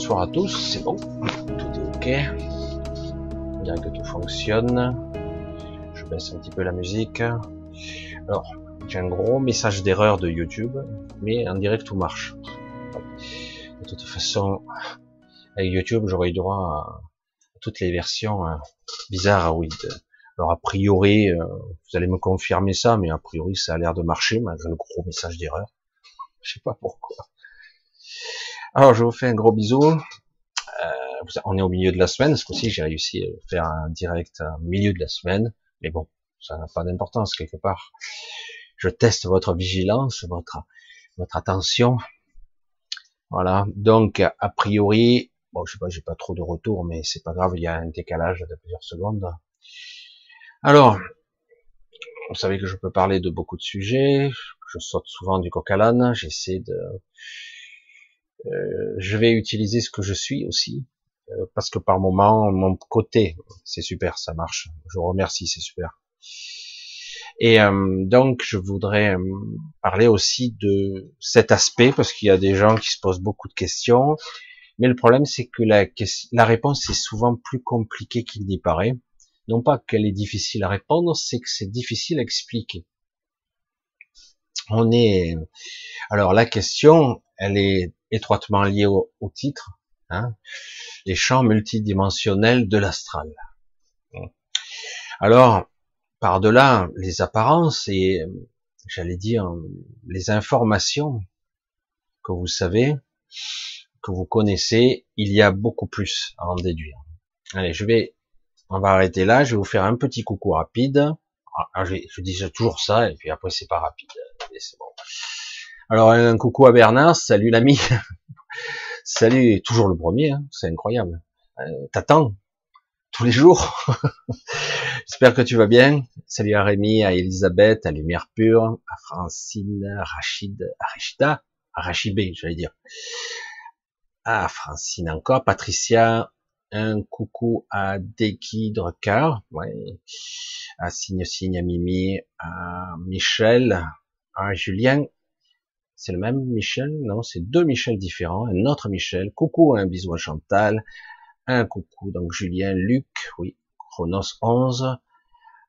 bonsoir à tous, c'est bon, tout est ok. On dirait que tout fonctionne. Je baisse un petit peu la musique. Alors, j'ai un gros message d'erreur de YouTube, mais en direct tout marche. De toute façon, avec YouTube, j'aurais eu droit à toutes les versions hein, bizarres, oui. Alors a priori, euh, vous allez me confirmer ça, mais a priori ça a l'air de marcher, malgré le gros message d'erreur. Je sais pas pourquoi. Alors je vous fais un gros bisou. Euh, on est au milieu de la semaine, ce j'ai réussi à faire un direct au milieu de la semaine, mais bon, ça n'a pas d'importance quelque part. Je teste votre vigilance, votre votre attention. Voilà. Donc a priori, bon je sais pas, j'ai pas trop de retour, mais c'est pas grave, il y a un décalage de plusieurs secondes. Alors, vous savez que je peux parler de beaucoup de sujets, je saute souvent du coq à l'âne, j'essaie de... Euh, je vais utiliser ce que je suis aussi, euh, parce que par moment, mon côté, c'est super, ça marche. Je vous remercie, c'est super. Et euh, donc, je voudrais parler aussi de cet aspect, parce qu'il y a des gens qui se posent beaucoup de questions, mais le problème, c'est que la, la réponse est souvent plus compliquée qu'il n'y paraît non pas qu'elle est difficile à répondre, c'est que c'est difficile à expliquer. On est, alors la question, elle est étroitement liée au, titre, hein, les champs multidimensionnels de l'astral. Alors, par-delà les apparences et, j'allais dire, les informations que vous savez, que vous connaissez, il y a beaucoup plus à en déduire. Allez, je vais on va arrêter là, je vais vous faire un petit coucou rapide. Ah, je, je dis toujours ça, et puis après c'est pas rapide. Bon. Alors un coucou à Bernard, salut l'ami. salut, toujours le premier, hein. c'est incroyable. Euh, T'attends tous les jours. J'espère que tu vas bien. Salut à Rémi, à Elisabeth, à Lumière Pure, à Francine, à Rachid, à Rachida, à Rachibé, j'allais dire. À Francine encore, Patricia, un coucou à Deki Drucker, ouais, à Signe Signe, à Mimi, à Michel, à Julien. C'est le même Michel Non, c'est deux Michel différents. Un autre Michel. Coucou, un bisou à Chantal. Un coucou, donc Julien, Luc, oui, Chronos 11.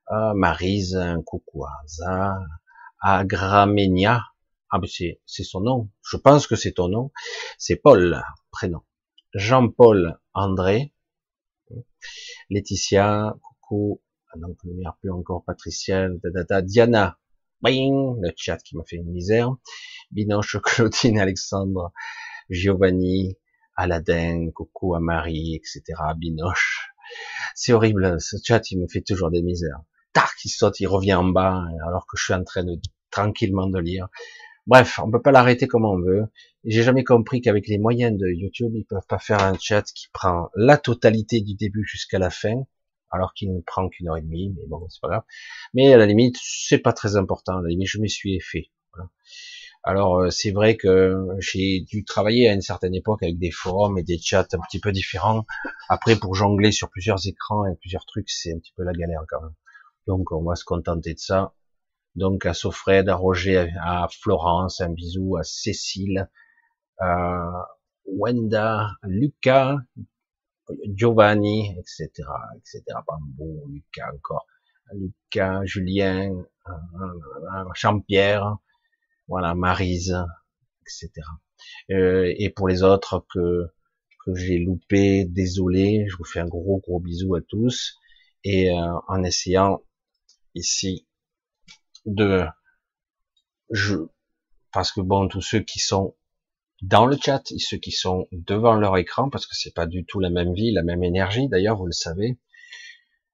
à Marise, un coucou à Aza. À Gramenia. Ah, ben c'est, c'est son nom. Je pense que c'est ton nom. C'est Paul, prénom. Jean-Paul André, Laetitia, coucou, ah donc lumière plus encore Patricia, Diana, bing, le chat qui m'a fait une misère, Binoche, Claudine, Alexandre, Giovanni, Aladin, coucou à Marie, etc., Binoche. C'est horrible, ce chat, il me fait toujours des misères. Tac, il saute, il revient en bas, alors que je suis en train de tranquillement de lire. Bref, on peut pas l'arrêter comme on veut. J'ai jamais compris qu'avec les moyens de YouTube, ils peuvent pas faire un chat qui prend la totalité du début jusqu'à la fin, alors qu'il ne prend qu'une heure et demie, mais bon, c'est pas grave. Mais à la limite, c'est pas très important. À la limite, je m'y suis fait. Alors, euh, c'est vrai que j'ai dû travailler à une certaine époque avec des forums et des chats un petit peu différents. Après, pour jongler sur plusieurs écrans et plusieurs trucs, c'est un petit peu la galère quand même. Donc, on va se contenter de ça. Donc à Sofred, à Roger, à Florence, un bisou à Cécile, à Wenda, Lucas, Giovanni, etc., etc. Bambo, Lucas encore, Lucas, Julien, Jean-Pierre, voilà, Marise, etc. Euh, et pour les autres que que j'ai loupé, désolé, je vous fais un gros gros bisou à tous et euh, en essayant ici de je parce que bon tous ceux qui sont dans le chat et ceux qui sont devant leur écran parce que c'est pas du tout la même vie la même énergie d'ailleurs vous le savez.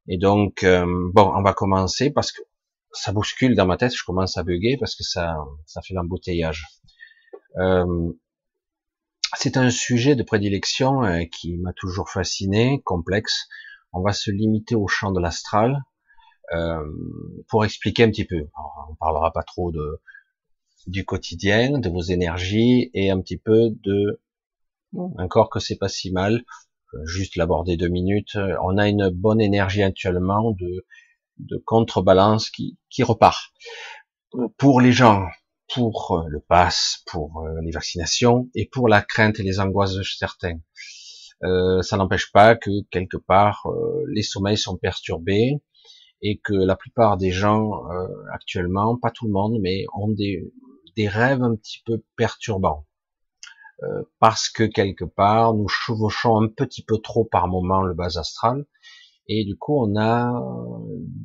Et donc euh, bon on va commencer parce que ça bouscule dans ma tête je commence à bugger parce que ça ça fait l'embouteillage. Euh, c'est un sujet de prédilection euh, qui m'a toujours fasciné complexe. On va se limiter au champ de l'astral pour expliquer un petit peu. Alors, on parlera pas trop de du quotidien, de vos énergies et un petit peu de un corps que c'est pas si mal. Juste l'aborder deux minutes. On a une bonne énergie actuellement de de contrebalance qui qui repart. Pour les gens pour euh, le pass, pour euh, les vaccinations et pour la crainte et les angoisses de certains. Euh, ça n'empêche pas que quelque part les sommeils sont perturbés et que la plupart des gens actuellement, pas tout le monde, mais ont des, des rêves un petit peu perturbants. parce que quelque part nous chevauchons un petit peu trop par moment le bas astral et du coup on a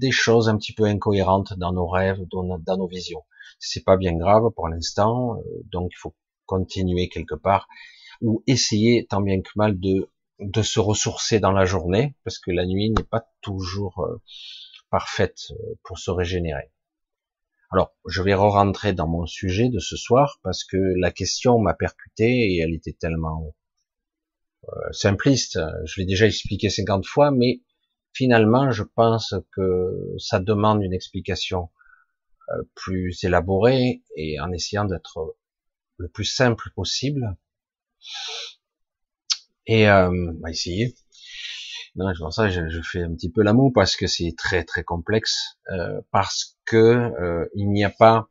des choses un petit peu incohérentes dans nos rêves, dans, dans nos visions c'est pas bien grave pour l'instant, euh, donc il faut continuer quelque part ou essayer tant bien que mal de se ressourcer dans la journée parce que la nuit n'est pas toujours euh, parfaite euh, pour se régénérer. Alors, je vais re-rentrer dans mon sujet de ce soir parce que la question m'a percuté et elle était tellement simpliste. Je l'ai déjà expliqué 50 fois, mais finalement, je pense que ça demande une explication euh, plus élaboré et en essayant d'être le plus simple possible. Et euh, on va essayer. Non, pour ça je, je, fais un petit peu l'amour parce que c'est très très complexe, euh, parce que euh, il n'y a pas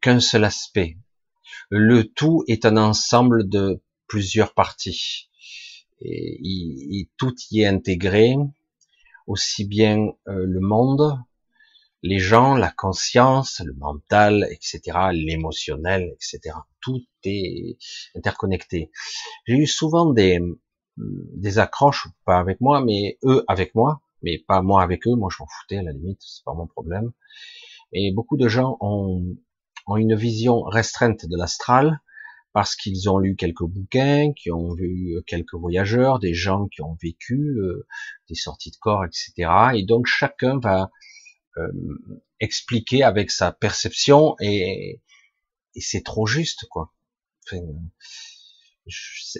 qu'un seul aspect. Le tout est un ensemble de plusieurs parties. Et, tout y est intégré, aussi bien euh, le monde les gens, la conscience, le mental, etc., l'émotionnel, etc. Tout est interconnecté. J'ai eu souvent des, des accroches, pas avec moi, mais eux avec moi, mais pas moi avec eux. Moi, je m'en foutais à la limite, c'est pas mon problème. Et beaucoup de gens ont, ont une vision restreinte de l'astral parce qu'ils ont lu quelques bouquins, qui ont vu quelques voyageurs, des gens qui ont vécu euh, des sorties de corps, etc. Et donc chacun va euh, expliquer avec sa perception et, et c'est trop juste quoi. Enfin,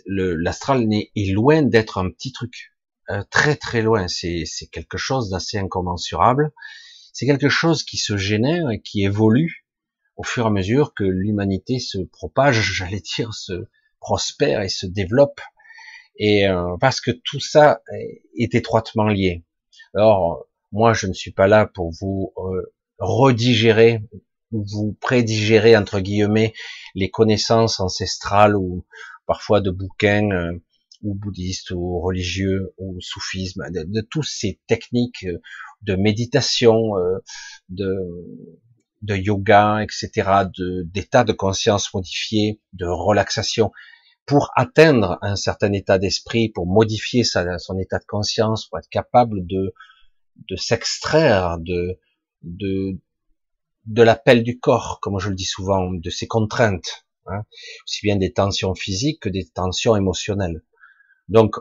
L'astral est loin d'être un petit truc, euh, très très loin. C'est quelque chose d'assez incommensurable. C'est quelque chose qui se génère et qui évolue au fur et à mesure que l'humanité se propage, j'allais dire, se prospère et se développe. Et euh, parce que tout ça est étroitement lié. Alors, moi, je ne suis pas là pour vous euh, redigérer, vous prédigérer entre guillemets les connaissances ancestrales ou parfois de bouquins euh, ou bouddhistes ou religieux ou soufisme, de, de toutes ces techniques euh, de méditation, euh, de, de yoga, etc., d'état de, de conscience modifié, de relaxation, pour atteindre un certain état d'esprit, pour modifier sa, son état de conscience, pour être capable de de s'extraire de, de, de l'appel du corps, comme je le dis souvent, de ses contraintes, hein, aussi bien des tensions physiques que des tensions émotionnelles. Donc,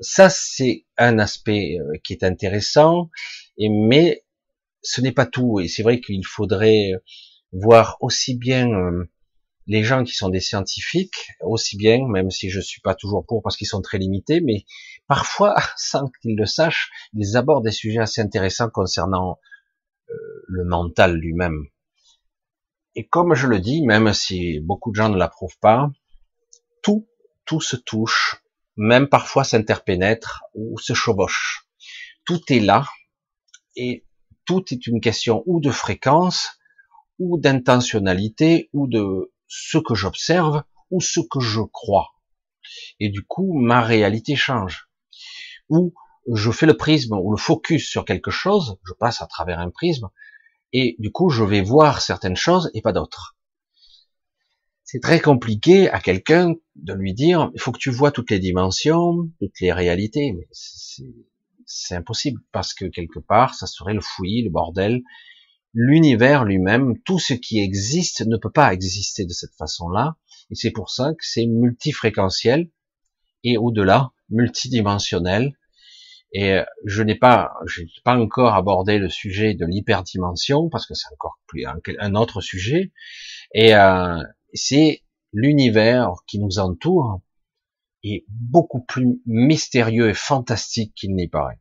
ça, c'est un aspect euh, qui est intéressant, mais ce n'est pas tout. Et c'est vrai qu'il faudrait voir aussi bien euh, les gens qui sont des scientifiques, aussi bien, même si je suis pas toujours pour parce qu'ils sont très limités, mais parfois, sans qu'ils le sachent, ils abordent des sujets assez intéressants concernant euh, le mental lui-même. Et comme je le dis, même si beaucoup de gens ne l'approuvent pas, tout, tout se touche, même parfois s'interpénètre ou se chevauche. Tout est là, et tout est une question ou de fréquence, ou d'intentionnalité, ou de ce que j'observe ou ce que je crois. Et du coup, ma réalité change. Ou je fais le prisme ou le focus sur quelque chose, je passe à travers un prisme, et du coup, je vais voir certaines choses et pas d'autres. C'est très compliqué à quelqu'un de lui dire, il faut que tu vois toutes les dimensions, toutes les réalités, mais c'est impossible parce que quelque part, ça serait le fouillis, le bordel, l'univers lui-même, tout ce qui existe ne peut pas exister de cette façon-là, et c'est pour ça que c'est multifréquentiel et au-delà multidimensionnel. Et euh, je n'ai pas, je pas encore abordé le sujet de l'hyperdimension parce que c'est encore plus un, autre sujet. Et euh, c'est l'univers qui nous entoure est beaucoup plus mystérieux et fantastique qu'il n'y paraît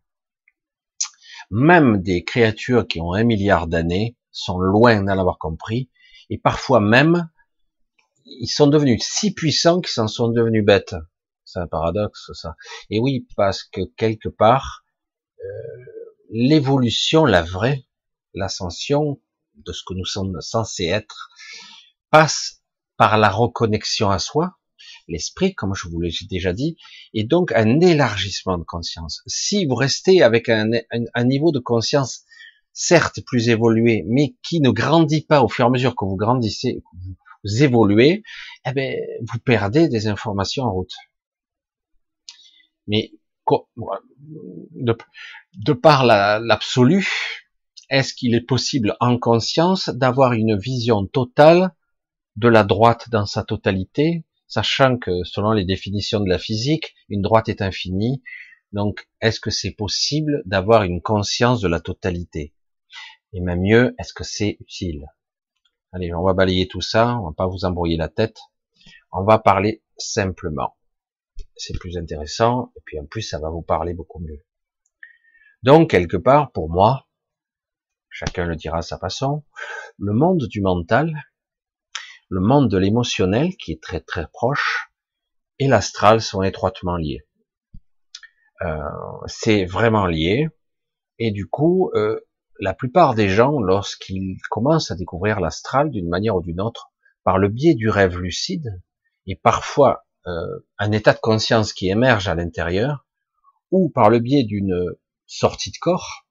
même des créatures qui ont un milliard d'années sont loin d'en avoir compris, et parfois même, ils sont devenus si puissants qu'ils s'en sont devenus bêtes. C'est un paradoxe, ça. Et oui, parce que quelque part, euh, l'évolution, la vraie, l'ascension de ce que nous sommes censés être, passe par la reconnexion à soi, l'esprit, comme je vous l'ai déjà dit, et donc un élargissement de conscience. Si vous restez avec un, niveau de conscience certes plus évolué, mais qui ne grandit pas au fur et à mesure que vous grandissez, que vous évoluez, eh bien, vous perdez des informations en route. Mais de par l'absolu, est-ce qu'il est possible en conscience d'avoir une vision totale de la droite dans sa totalité, sachant que selon les définitions de la physique, une droite est infinie. Donc, est-ce que c'est possible d'avoir une conscience de la totalité? Et même mieux, est-ce que c'est utile? Allez, on va balayer tout ça, on va pas vous embrouiller la tête. On va parler simplement. C'est plus intéressant, et puis en plus, ça va vous parler beaucoup mieux. Donc, quelque part, pour moi, chacun le dira à sa façon, le monde du mental, le monde de l'émotionnel, qui est très très proche, et l'astral sont étroitement liés. Euh, c'est vraiment lié, et du coup, euh, la plupart des gens, lorsqu'ils commencent à découvrir l'astral d'une manière ou d'une autre, par le biais du rêve lucide, et parfois euh, un état de conscience qui émerge à l'intérieur, ou par le biais d'une sortie de corps,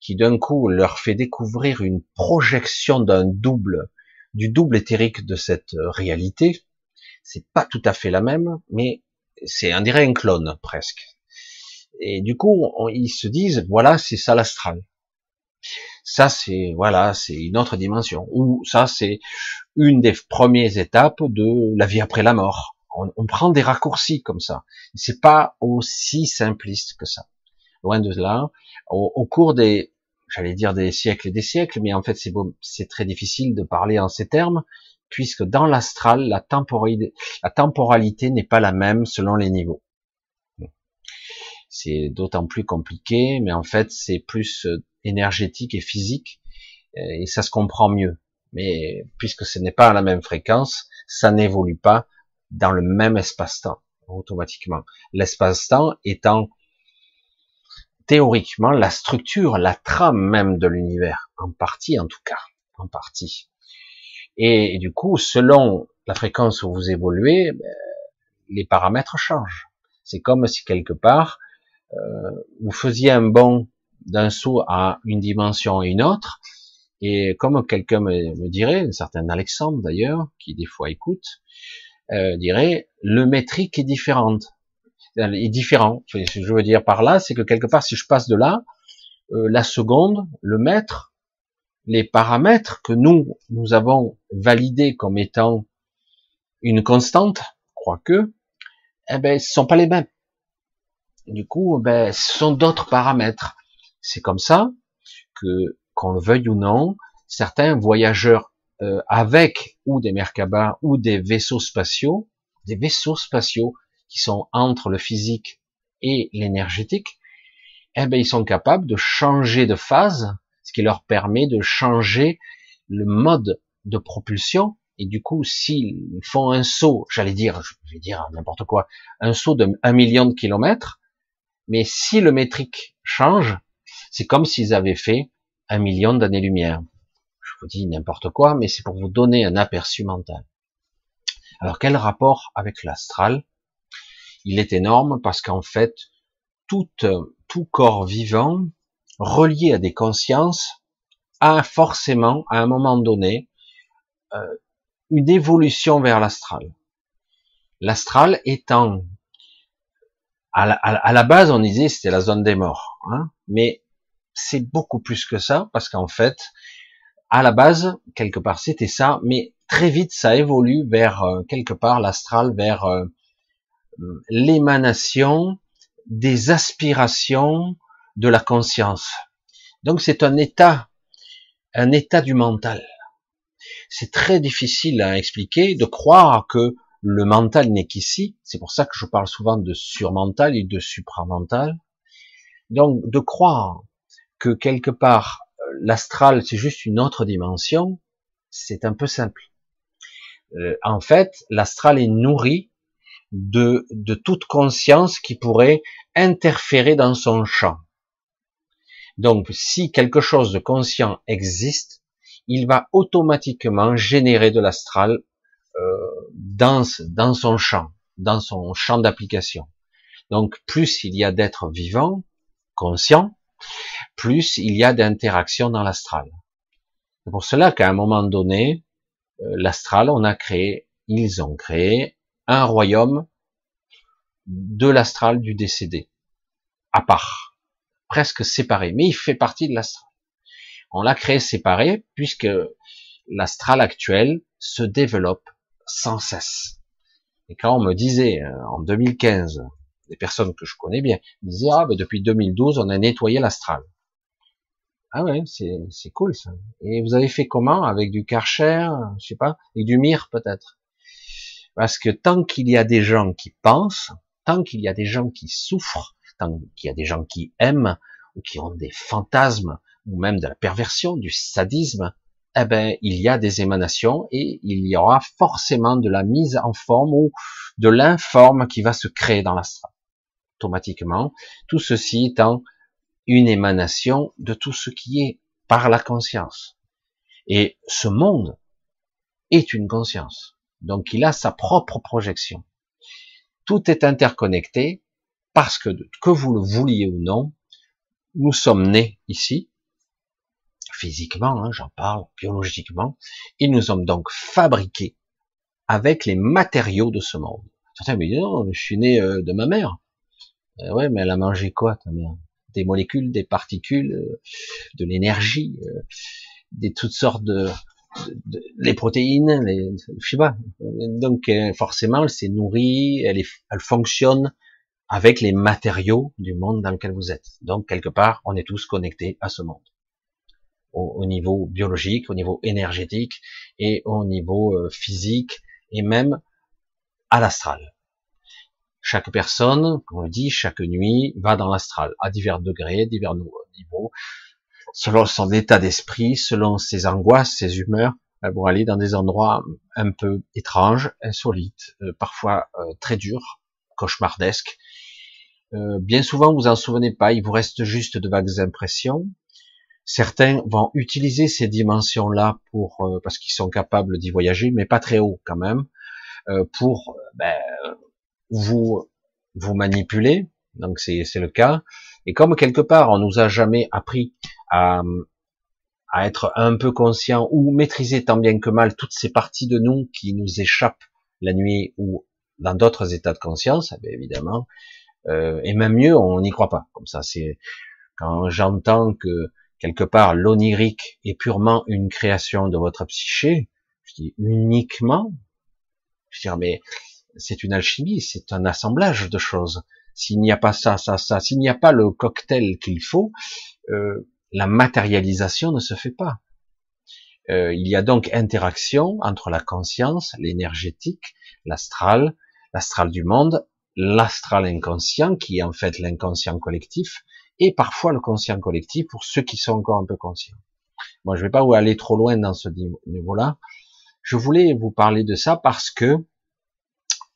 qui d'un coup leur fait découvrir une projection d'un double du double éthérique de cette euh, réalité. C'est pas tout à fait la même, mais c'est un dirait un clone presque. Et du coup, ils se disent voilà, c'est ça l'astral. Ça c'est voilà, c'est une autre dimension. Ou ça c'est une des premières étapes de la vie après la mort. On, prend des raccourcis comme ça. C'est pas aussi simpliste que ça. Loin de là. au cours des j'allais dire des siècles et des siècles, mais en fait c'est c'est très difficile de parler en ces termes, puisque dans l'astral, la temporalité, n'est pas la même selon les niveaux. C'est d'autant plus compliqué, mais en fait c'est plus euh, énergétique et physique, et ça se comprend mieux. Mais puisque ce n'est pas à la même fréquence, ça n'évolue pas dans le même espace-temps automatiquement. L'espace-temps étant théoriquement la structure, la trame même de l'univers, en partie en tout cas, en partie. Et, du coup, selon la fréquence où vous évoluez, ben, les paramètres changent. C'est comme si quelque part euh, vous faisiez un bond d'un saut à une dimension et une autre, et comme quelqu'un me, dirait, un certain Alexandre d'ailleurs, qui des fois écoute, euh, dirait le métrique est différente est différent. Ce que je veux dire par là, c'est que quelque part, si je passe de là, euh, la seconde, le mètre, les paramètres que nous, nous avons validés comme étant une constante, quoique, eh ben, ce sont pas les mêmes. Du coup, ben, ce sont d'autres paramètres. C'est comme ça que, qu'on le veuille ou non, certains voyageurs euh, avec ou des Merkabah ou des vaisseaux spatiaux, des vaisseaux spatiaux qui sont entre le physique et l'énergétique, eh ben, ils sont capables de changer de phase, ce qui leur permet de changer le mode de propulsion. Et du coup, s'ils font un saut, j'allais dire, je vais dire n'importe quoi, un saut de un million de kilomètres, mais si le métrique change, c'est comme s'ils avaient fait un million d'années-lumière. Je vous dis n'importe quoi, mais c'est pour vous donner un aperçu mental. Alors quel rapport avec l'astral? Il est énorme parce qu'en fait, tout, tout corps vivant relié à des consciences a forcément, à un moment donné, euh, une évolution vers l'astral. L'astral étant, à la, base, on disait c'était la zone des morts, hein, mais c'est beaucoup plus que ça parce qu'en fait, à la base, quelque part, c'était ça, mais très vite, ça évolue vers euh, quelque part l'astral, vers euh, l'émanation des aspirations de la conscience. Donc c'est un état, un état du mental. C'est très difficile à expliquer de croire que le mental n'est qu'ici. C'est pour ça que je parle souvent de surmental et de supramental. Donc de croire que quelque part l'astral c'est juste une autre dimension, c'est un peu simple. Euh, en fait, l'astral est nourri de, de toute conscience qui pourrait interférer dans son champ. Donc, si quelque chose de conscient existe, il va automatiquement générer de l'astral euh, dans, dans son champ, dans son champ d'application. Donc plus il y a d'êtres vivants, conscients, plus il y a d'interactions dans l'astral. C'est pour cela qu'à un moment donné, euh, l'astral, on a créé, ils ont créé un royaume de l'astral du décédé, à part, presque séparé, mais il fait partie de l'astral. On l'a créé séparé puisque l'astral actuel se développe sans cesse. Et quand on me disait euh, en 2015, des personnes que je connais bien, disaient ah ben depuis 2012 on a nettoyé l'astral. Ah ouais, c'est cool ça. Et vous avez fait comment? Avec du Karcher, je sais pas, et du Mire peut-être? Parce que tant qu'il y a des gens qui pensent, tant qu'il y a des gens qui souffrent, tant qu'il y a des gens qui aiment ou qui ont des fantasmes ou même de la perversion, du sadisme, eh ben il y a des émanations et il y aura forcément de la mise en forme ou de l'informe qui va se créer dans l'astral automatiquement. Tout ceci étant une émanation de tout ce qui est par la conscience. Et ce monde est une conscience. Donc il a sa propre projection. Tout est interconnecté parce que, que vous le vouliez ou non, nous sommes nés ici, physiquement, hein, j'en parle, biologiquement, et nous sommes donc fabriqués avec les matériaux de ce monde. Certains me disent, non, je suis né euh, de ma mère. Euh, ouais, mais elle a mangé quoi, ta mère? Des molécules, des particules, euh, de l'énergie, euh, des toutes sortes de, les protéines, les, je sais pas. Donc forcément, elle s'est nourrie, elle, est, elle fonctionne avec les matériaux du monde dans lequel vous êtes. Donc quelque part, on est tous connectés à ce monde, au, au niveau biologique, au niveau énergétique et au niveau physique et même à l'astral. Chaque personne, comme on le dit, chaque nuit va dans l'astral, à divers degrés, divers niveaux, selon son état d'esprit, selon ses angoisses, ses humeurs, elles vont aller dans des endroits un peu étranges, insolites, euh, parfois euh, très durs, cauchemardesques. Euh, bien souvent, vous en souvenez pas, il vous reste juste de vagues impressions. Certains vont utiliser ces dimensions-là pour parce qu'ils sont capables d'y voyager, mais pas très haut quand même, pour ben, vous vous manipulez, donc c'est le cas. Et comme quelque part on nous a jamais appris à, à être un peu conscient ou maîtriser tant bien que mal toutes ces parties de nous qui nous échappent la nuit ou dans d'autres états de conscience, eh évidemment, euh, et même mieux, on n'y croit pas. Comme ça, c'est quand j'entends que quelque part l'onirique est purement une création de votre psyché, je dis uniquement, je dis mais c'est une alchimie, c'est un assemblage de choses. S'il n'y a pas ça, ça, ça, s'il n'y a pas le cocktail qu'il faut, euh, la matérialisation ne se fait pas. Euh, il y a donc interaction entre la conscience, l'énergétique, l'astral, l'astral du monde, l'astral inconscient, qui est en fait l'inconscient collectif, et parfois le conscient collectif pour ceux qui sont encore un peu conscients. Moi, je ne vais pas vous aller trop loin dans ce niveau-là. Je voulais vous parler de ça parce que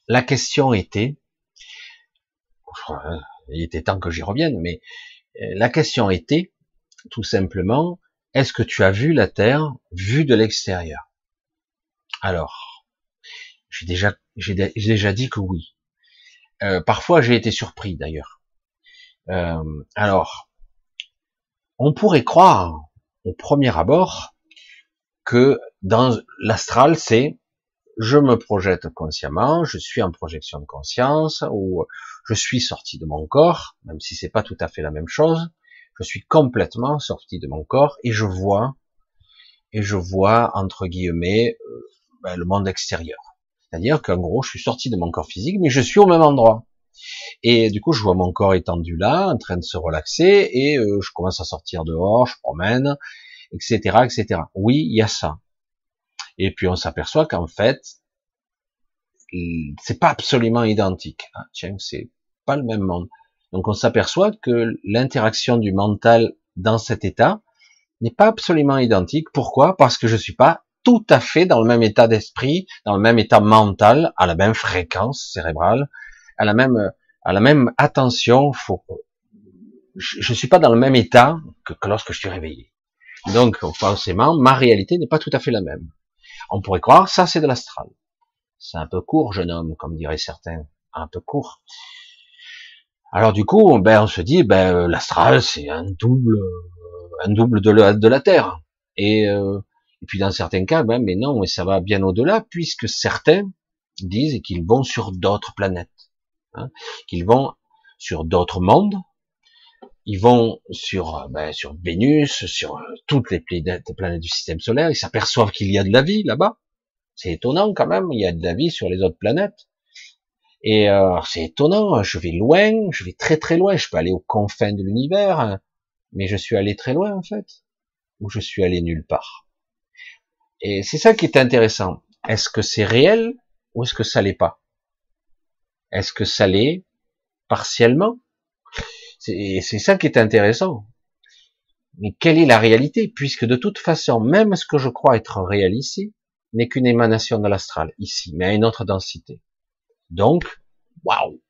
la question était, il était temps que j'y revienne, mais euh, la question était, tout simplement, est-ce que tu as vu la Terre vue de l'extérieur? Alors, j'ai déjà, j'ai déjà dit que oui. Euh, parfois, j'ai été surpris d'ailleurs. Euh, alors, on pourrait croire au premier abord que dans l'astral, c'est je me projette consciemment, je suis en projection de conscience, ou je suis sorti de mon corps, même si c'est pas tout à fait la même chose, je suis complètement sorti de mon corps et je vois, et je vois, entre guillemets, euh, ben, le monde extérieur. C'est-à-dire qu'en gros, je suis sorti de mon corps physique, mais je suis au même endroit. Et du coup, je vois mon corps étendu là, en train de se relaxer, et euh, je commence à sortir dehors, je promène, etc., etc. Oui, il y a ça. Et puis on s'aperçoit qu'en fait, c'est pas absolument identique. Hein. Tiens, c'est pas le même monde. Donc on s'aperçoit que l'interaction du mental dans cet état n'est pas absolument identique. Pourquoi? Parce que je suis pas tout à fait dans le même état d'esprit, dans le même état mental, à la même fréquence cérébrale, à la même, à la même attention. Je, je suis pas dans le même état que, que lorsque je suis réveillé. Donc, forcément, ma réalité n'est pas tout à fait la même. On pourrait croire, ça c'est de l'astral. C'est un peu court, jeune homme, comme diraient certains. Un peu court. Alors du coup, ben, on se dit, ben, l'astral, c'est un double, euh, un double de la, Terre. Et, euh, et puis dans certains cas, ben, mais non, mais ça va bien au-delà, puisque certains disent qu'ils vont sur d'autres planètes, hein, qu'ils vont sur d'autres mondes, ils vont sur, ben, sur Vénus, sur toutes les planètes, du système solaire, ils s'aperçoivent qu'il y a de la vie là-bas. C'est étonnant quand même, il y a de la vie sur les autres planètes. Et euh, c'est étonnant, je vais loin, je vais très très loin, je peux aller aux confins de l'univers, mais je suis allé très loin en fait, ou je suis allé nulle part. Et c'est ça qui est intéressant. Est-ce que c'est réel ou est-ce que ça l'est pas? Est-ce que ça l'est partiellement? C'est ça qui est intéressant. Mais quelle est la réalité? Puisque de toute façon, même ce que je crois être réel ici n'est qu'une émanation de l'astral ici, mais à une autre densité. Donc, waouh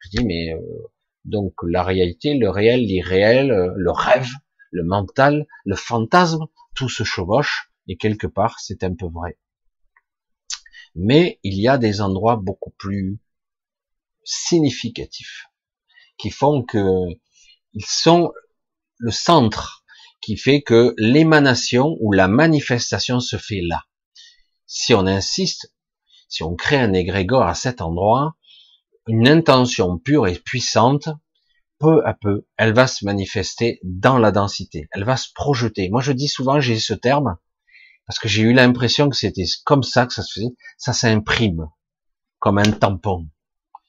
Je dis mais euh, donc la réalité, le réel, l'irréel, euh, le rêve, le mental, le fantasme, tout se chevauche et quelque part c'est un peu vrai. Mais il y a des endroits beaucoup plus significatifs qui font que ils sont le centre qui fait que l'émanation ou la manifestation se fait là. Si on insiste, si on crée un égrégore à cet endroit, une intention pure et puissante, peu à peu, elle va se manifester dans la densité, elle va se projeter. Moi je dis souvent, j'ai ce terme, parce que j'ai eu l'impression que c'était comme ça que ça se faisait, ça s'imprime, comme un tampon,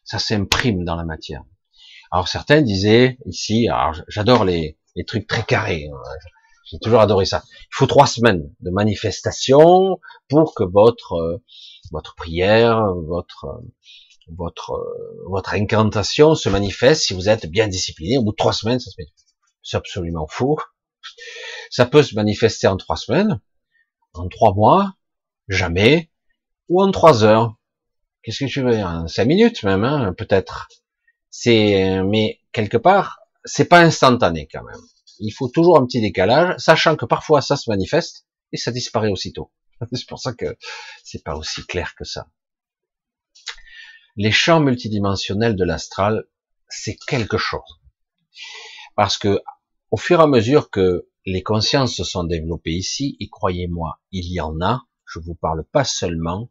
ça s'imprime dans la matière. Alors certains disaient ici, alors j'adore les, trucs très carrés, hein, j'ai toujours adoré ça. Il faut trois semaines de manifestation pour que votre euh, votre prière, votre votre votre incantation se manifeste si vous êtes bien discipliné. Au bout de trois semaines, ça se met. C'est absolument faux. Ça peut se manifester en trois semaines en trois mois, jamais, ou en trois heures. Qu'est-ce que tu veux dire? En cinq minutes même, hein, peut-être. C'est, mais quelque part, c'est pas instantané quand même. Il faut toujours un petit décalage, sachant que parfois ça se manifeste et ça disparaît aussitôt. C'est pour ça que c'est pas aussi clair que ça. Les champs multidimensionnels de l'astral, c'est quelque chose. Parce que, au fur et à mesure que les consciences se sont développées ici, et croyez-moi, il y en a, je vous parle pas seulement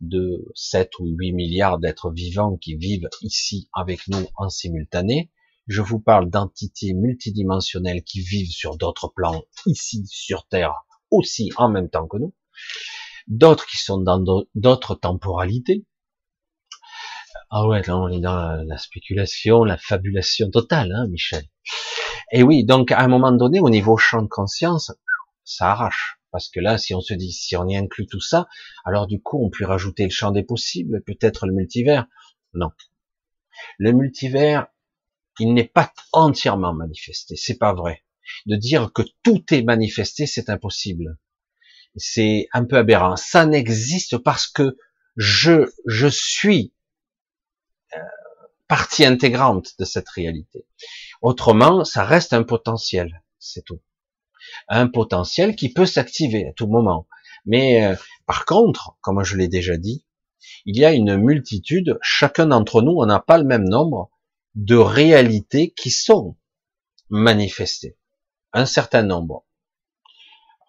de 7 ou 8 milliards d'êtres vivants qui vivent ici avec nous en simultané, je vous parle d'entités multidimensionnelles qui vivent sur d'autres plans ici sur Terre aussi en même temps que nous, d'autres qui sont dans d'autres temporalités. Ah ouais, là on est dans la, spéculation, la fabulation totale, hein, Michel. Et oui, donc à un moment donné, au niveau champ de conscience, ça arrache. Parce que là, si on se dit, si on y inclut tout ça, alors du coup, on peut rajouter le champ des possibles, peut-être le multivers. Non. Le multivers, il n'est pas entièrement manifesté. C'est pas vrai. De dire que tout est manifesté, c'est impossible. C'est un peu aberrant. Ça n'existe parce que je, je suis euh, partie intégrante de cette réalité. Autrement, ça reste un potentiel, c'est tout. Un potentiel qui peut s'activer à tout moment. Mais euh, par contre, comme je l'ai déjà dit, il y a une multitude, chacun d'entre nous, on n'a pas le même nombre de réalités qui sont manifestées. Un certain nombre.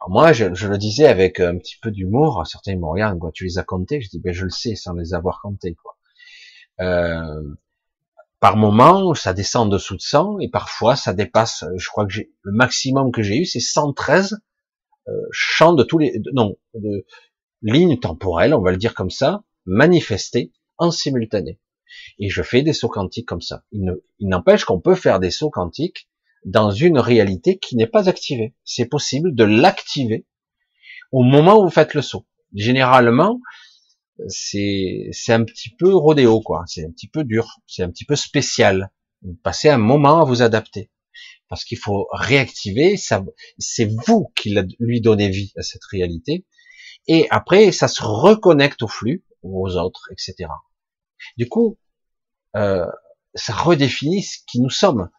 moi, je, le disais avec un petit peu d'humour, certains me regardent, quoi, tu les as comptés, je dis, ben je le sais sans les avoir comptés. Quoi. Euh, par moment, ça descend dessous de 100 et parfois ça dépasse. Je crois que j'ai le maximum que j'ai eu, c'est 113 euh, champs de tous les, non, de lignes temporelles, on va le dire comme ça, manifestées en simultané. Et je fais des sauts quantiques comme ça. Il n'empêche qu'on peut faire des sauts quantiques dans une réalité qui n'est pas activée. C'est possible de l'activer au moment où vous faites le saut. Généralement, c'est un petit peu rodéo quoi, c'est un petit peu dur, c'est un petit peu spécial. Vous passez un moment à vous adapter parce qu'il faut réactiver c'est vous qui lui donnez vie à cette réalité et après ça se reconnecte au flux aux autres etc. Du coup euh, ça redéfinit ce qui nous sommes.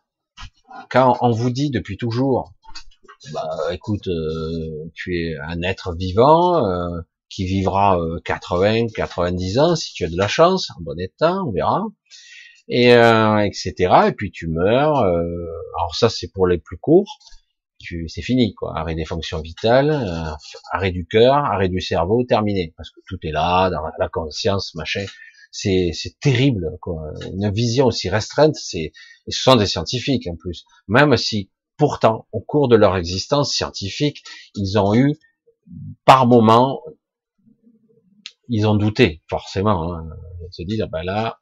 Quand on vous dit depuis toujours bah, écoute, euh, tu es un être vivant euh, qui vivra 80, 90 ans si tu as de la chance, en bon état, on verra, et etc. Et puis tu meurs. alors ça, c'est pour les plus courts. C'est fini, quoi. Arrêt des fonctions vitales, arrêt du cœur, arrêt du cerveau, terminé. Parce que tout est là, dans la conscience, machin c'est terrible. Quoi. Une vision aussi restreinte, c'est ce sont des scientifiques en plus. Même si pourtant, au cours de leur existence scientifique, ils ont eu par moment, ils ont douté forcément. Hein. Ils se disent ah ben là,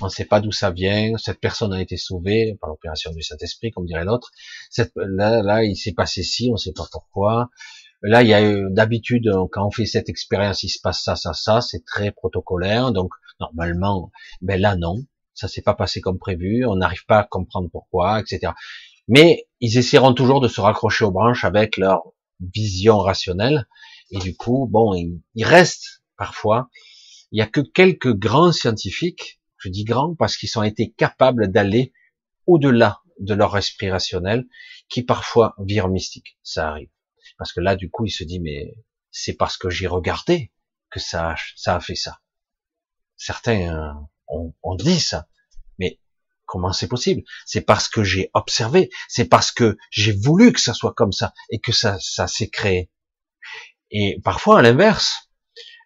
on ne sait pas d'où ça vient. Cette personne a été sauvée par l'opération du Saint-Esprit, comme dirait l'autre. Là, là, il s'est passé ci, on ne sait pas pourquoi. Là, il y a d'habitude, quand on fait cette expérience, il se passe ça, ça, ça, c'est très protocolaire, donc normalement, ben là non, ça s'est pas passé comme prévu, on n'arrive pas à comprendre pourquoi, etc. Mais ils essaieront toujours de se raccrocher aux branches avec leur vision rationnelle, et du coup, bon, il, reste parfois, il y a que quelques grands scientifiques, je dis grands parce qu'ils ont été capables d'aller au-delà de leur esprit rationnel, qui parfois virent mystique, ça arrive. Parce que là, du coup, il se dit, mais c'est parce que j'ai regardé que ça, ça a fait ça. Certains ont, ont dit ça. Mais comment c'est possible? C'est parce que j'ai observé, c'est parce que j'ai voulu que ça soit comme ça et que ça, ça s'est créé. Et parfois, à l'inverse,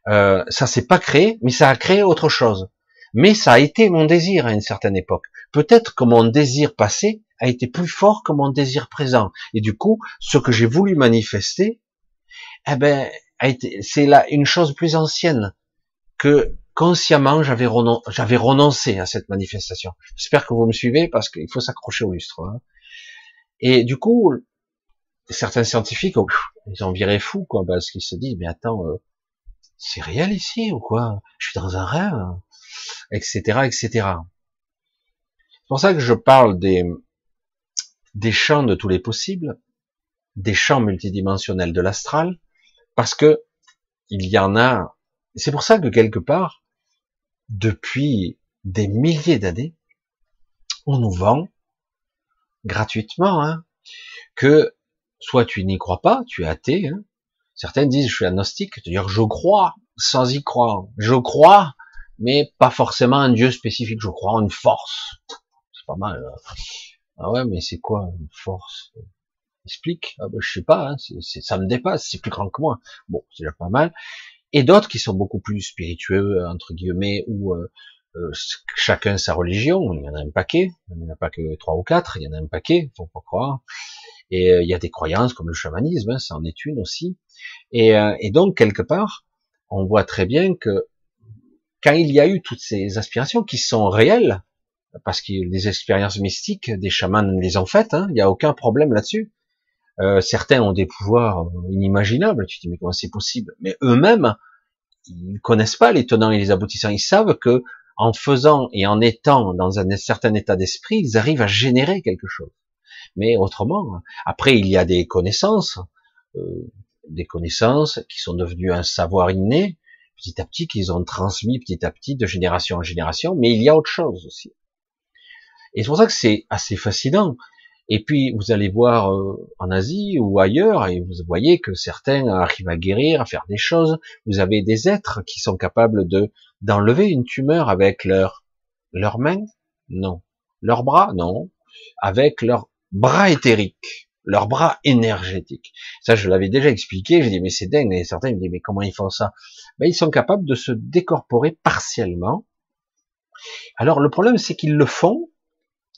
euh, ça s'est pas créé, mais ça a créé autre chose. Mais ça a été mon désir à une certaine époque. Peut-être que mon désir passé a été plus fort que mon désir présent. Et du coup, ce que j'ai voulu manifester, eh ben, a été, c'est là une chose plus ancienne que consciemment j'avais renoncé à cette manifestation. J'espère que vous me suivez parce qu'il faut s'accrocher au lustre. Hein. Et du coup, certains scientifiques, oh, ils ont viré fou, quoi, parce qu'ils se disent, mais attends, euh, c'est réel ici ou quoi? Je suis dans un rêve, etc., etc. C'est pour ça que je parle des, des champs de tous les possibles, des champs multidimensionnels de l'astral, parce que il y en a. C'est pour ça que quelque part, depuis des milliers d'années, on nous vend gratuitement hein, que soit tu n'y crois pas, tu es athée. Hein. Certains disent je suis agnostique, c'est-à-dire je crois sans y croire. Je crois, mais pas forcément un Dieu spécifique. Je crois en une force. C'est pas mal. Hein. Ah ouais, mais c'est quoi une force? Explique. Ah ben, je sais pas, hein, ça me dépasse, c'est plus grand que moi. Bon, c'est déjà pas mal. Et d'autres qui sont beaucoup plus spiritueux, entre guillemets, ou euh, euh, chacun sa religion. Il y en a un paquet, il n'y en a pas que trois ou quatre, il y en a un paquet, faut pas croire. Et euh, il y a des croyances comme le chamanisme, hein, ça en est une aussi. Et, et donc quelque part, on voit très bien que quand il y a eu toutes ces aspirations qui sont réelles, parce a des expériences mystiques, des chamans les ont faites, hein, il n'y a aucun problème là-dessus. Euh, certains ont des pouvoirs inimaginables, tu te dis mais comment c'est possible? Mais eux-mêmes, ils connaissent pas les tenants et les aboutissants. Ils savent que en faisant et en étant dans un certain état d'esprit, ils arrivent à générer quelque chose. Mais autrement, après il y a des connaissances, euh, des connaissances qui sont devenues un savoir inné, petit à petit qu'ils ont transmis petit à petit de génération en génération. Mais il y a autre chose aussi. Et c'est pour ça que c'est assez fascinant. Et puis vous allez voir euh, en Asie ou ailleurs et vous voyez que certains arrivent à guérir, à faire des choses. Vous avez des êtres qui sont capables de d'enlever une tumeur avec leurs leurs mains, non, leurs bras, non, avec leurs bras éthériques, leurs bras énergétiques. Ça, je l'avais déjà expliqué. J'ai dit mais c'est dingue. Et certains me disent mais comment ils font ça? Ben, ils sont capables de se décorporer partiellement. Alors le problème c'est qu'ils le font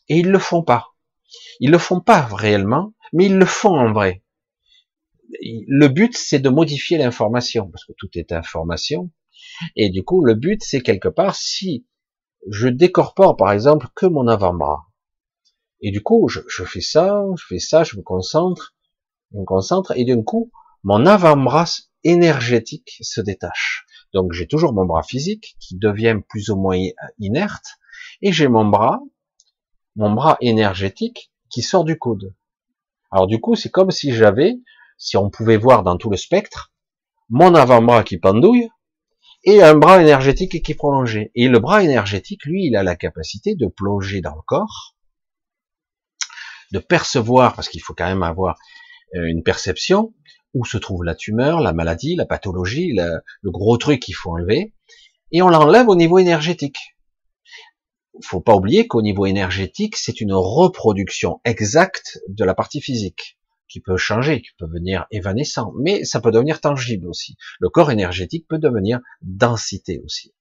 et ils le font pas. Ils le font pas réellement, mais ils le font en vrai. Le but, c'est de modifier l'information, parce que tout est information. Et du coup, le but, c'est quelque part, si je décorpore, par exemple, que mon avant-bras, et du coup, je, fais ça, je fais ça, je me concentre, je me concentre, et d'un coup, mon avant-bras énergétique se détache. Donc, j'ai toujours mon bras physique qui devient plus ou moins inerte, et j'ai mon bras mon bras énergétique qui sort du coude. Alors du coup, c'est comme si j'avais, si on pouvait voir dans tout le spectre, mon avant-bras qui pendouille et un bras énergétique qui est prolongé. Et le bras énergétique, lui, il a la capacité de plonger dans le corps, de percevoir, parce qu'il faut quand même avoir euh, une perception, où se trouve la tumeur, la maladie, la pathologie, le gros truc qu'il faut enlever, et on l'enlève au niveau énergétique. Faut pas oublier qu'au niveau énergétique, c'est une reproduction exacte de la partie physique qui peut changer, qui peut devenir évanescent, mais ça peut devenir tangible aussi. Le corps énergétique peut devenir densité aussi.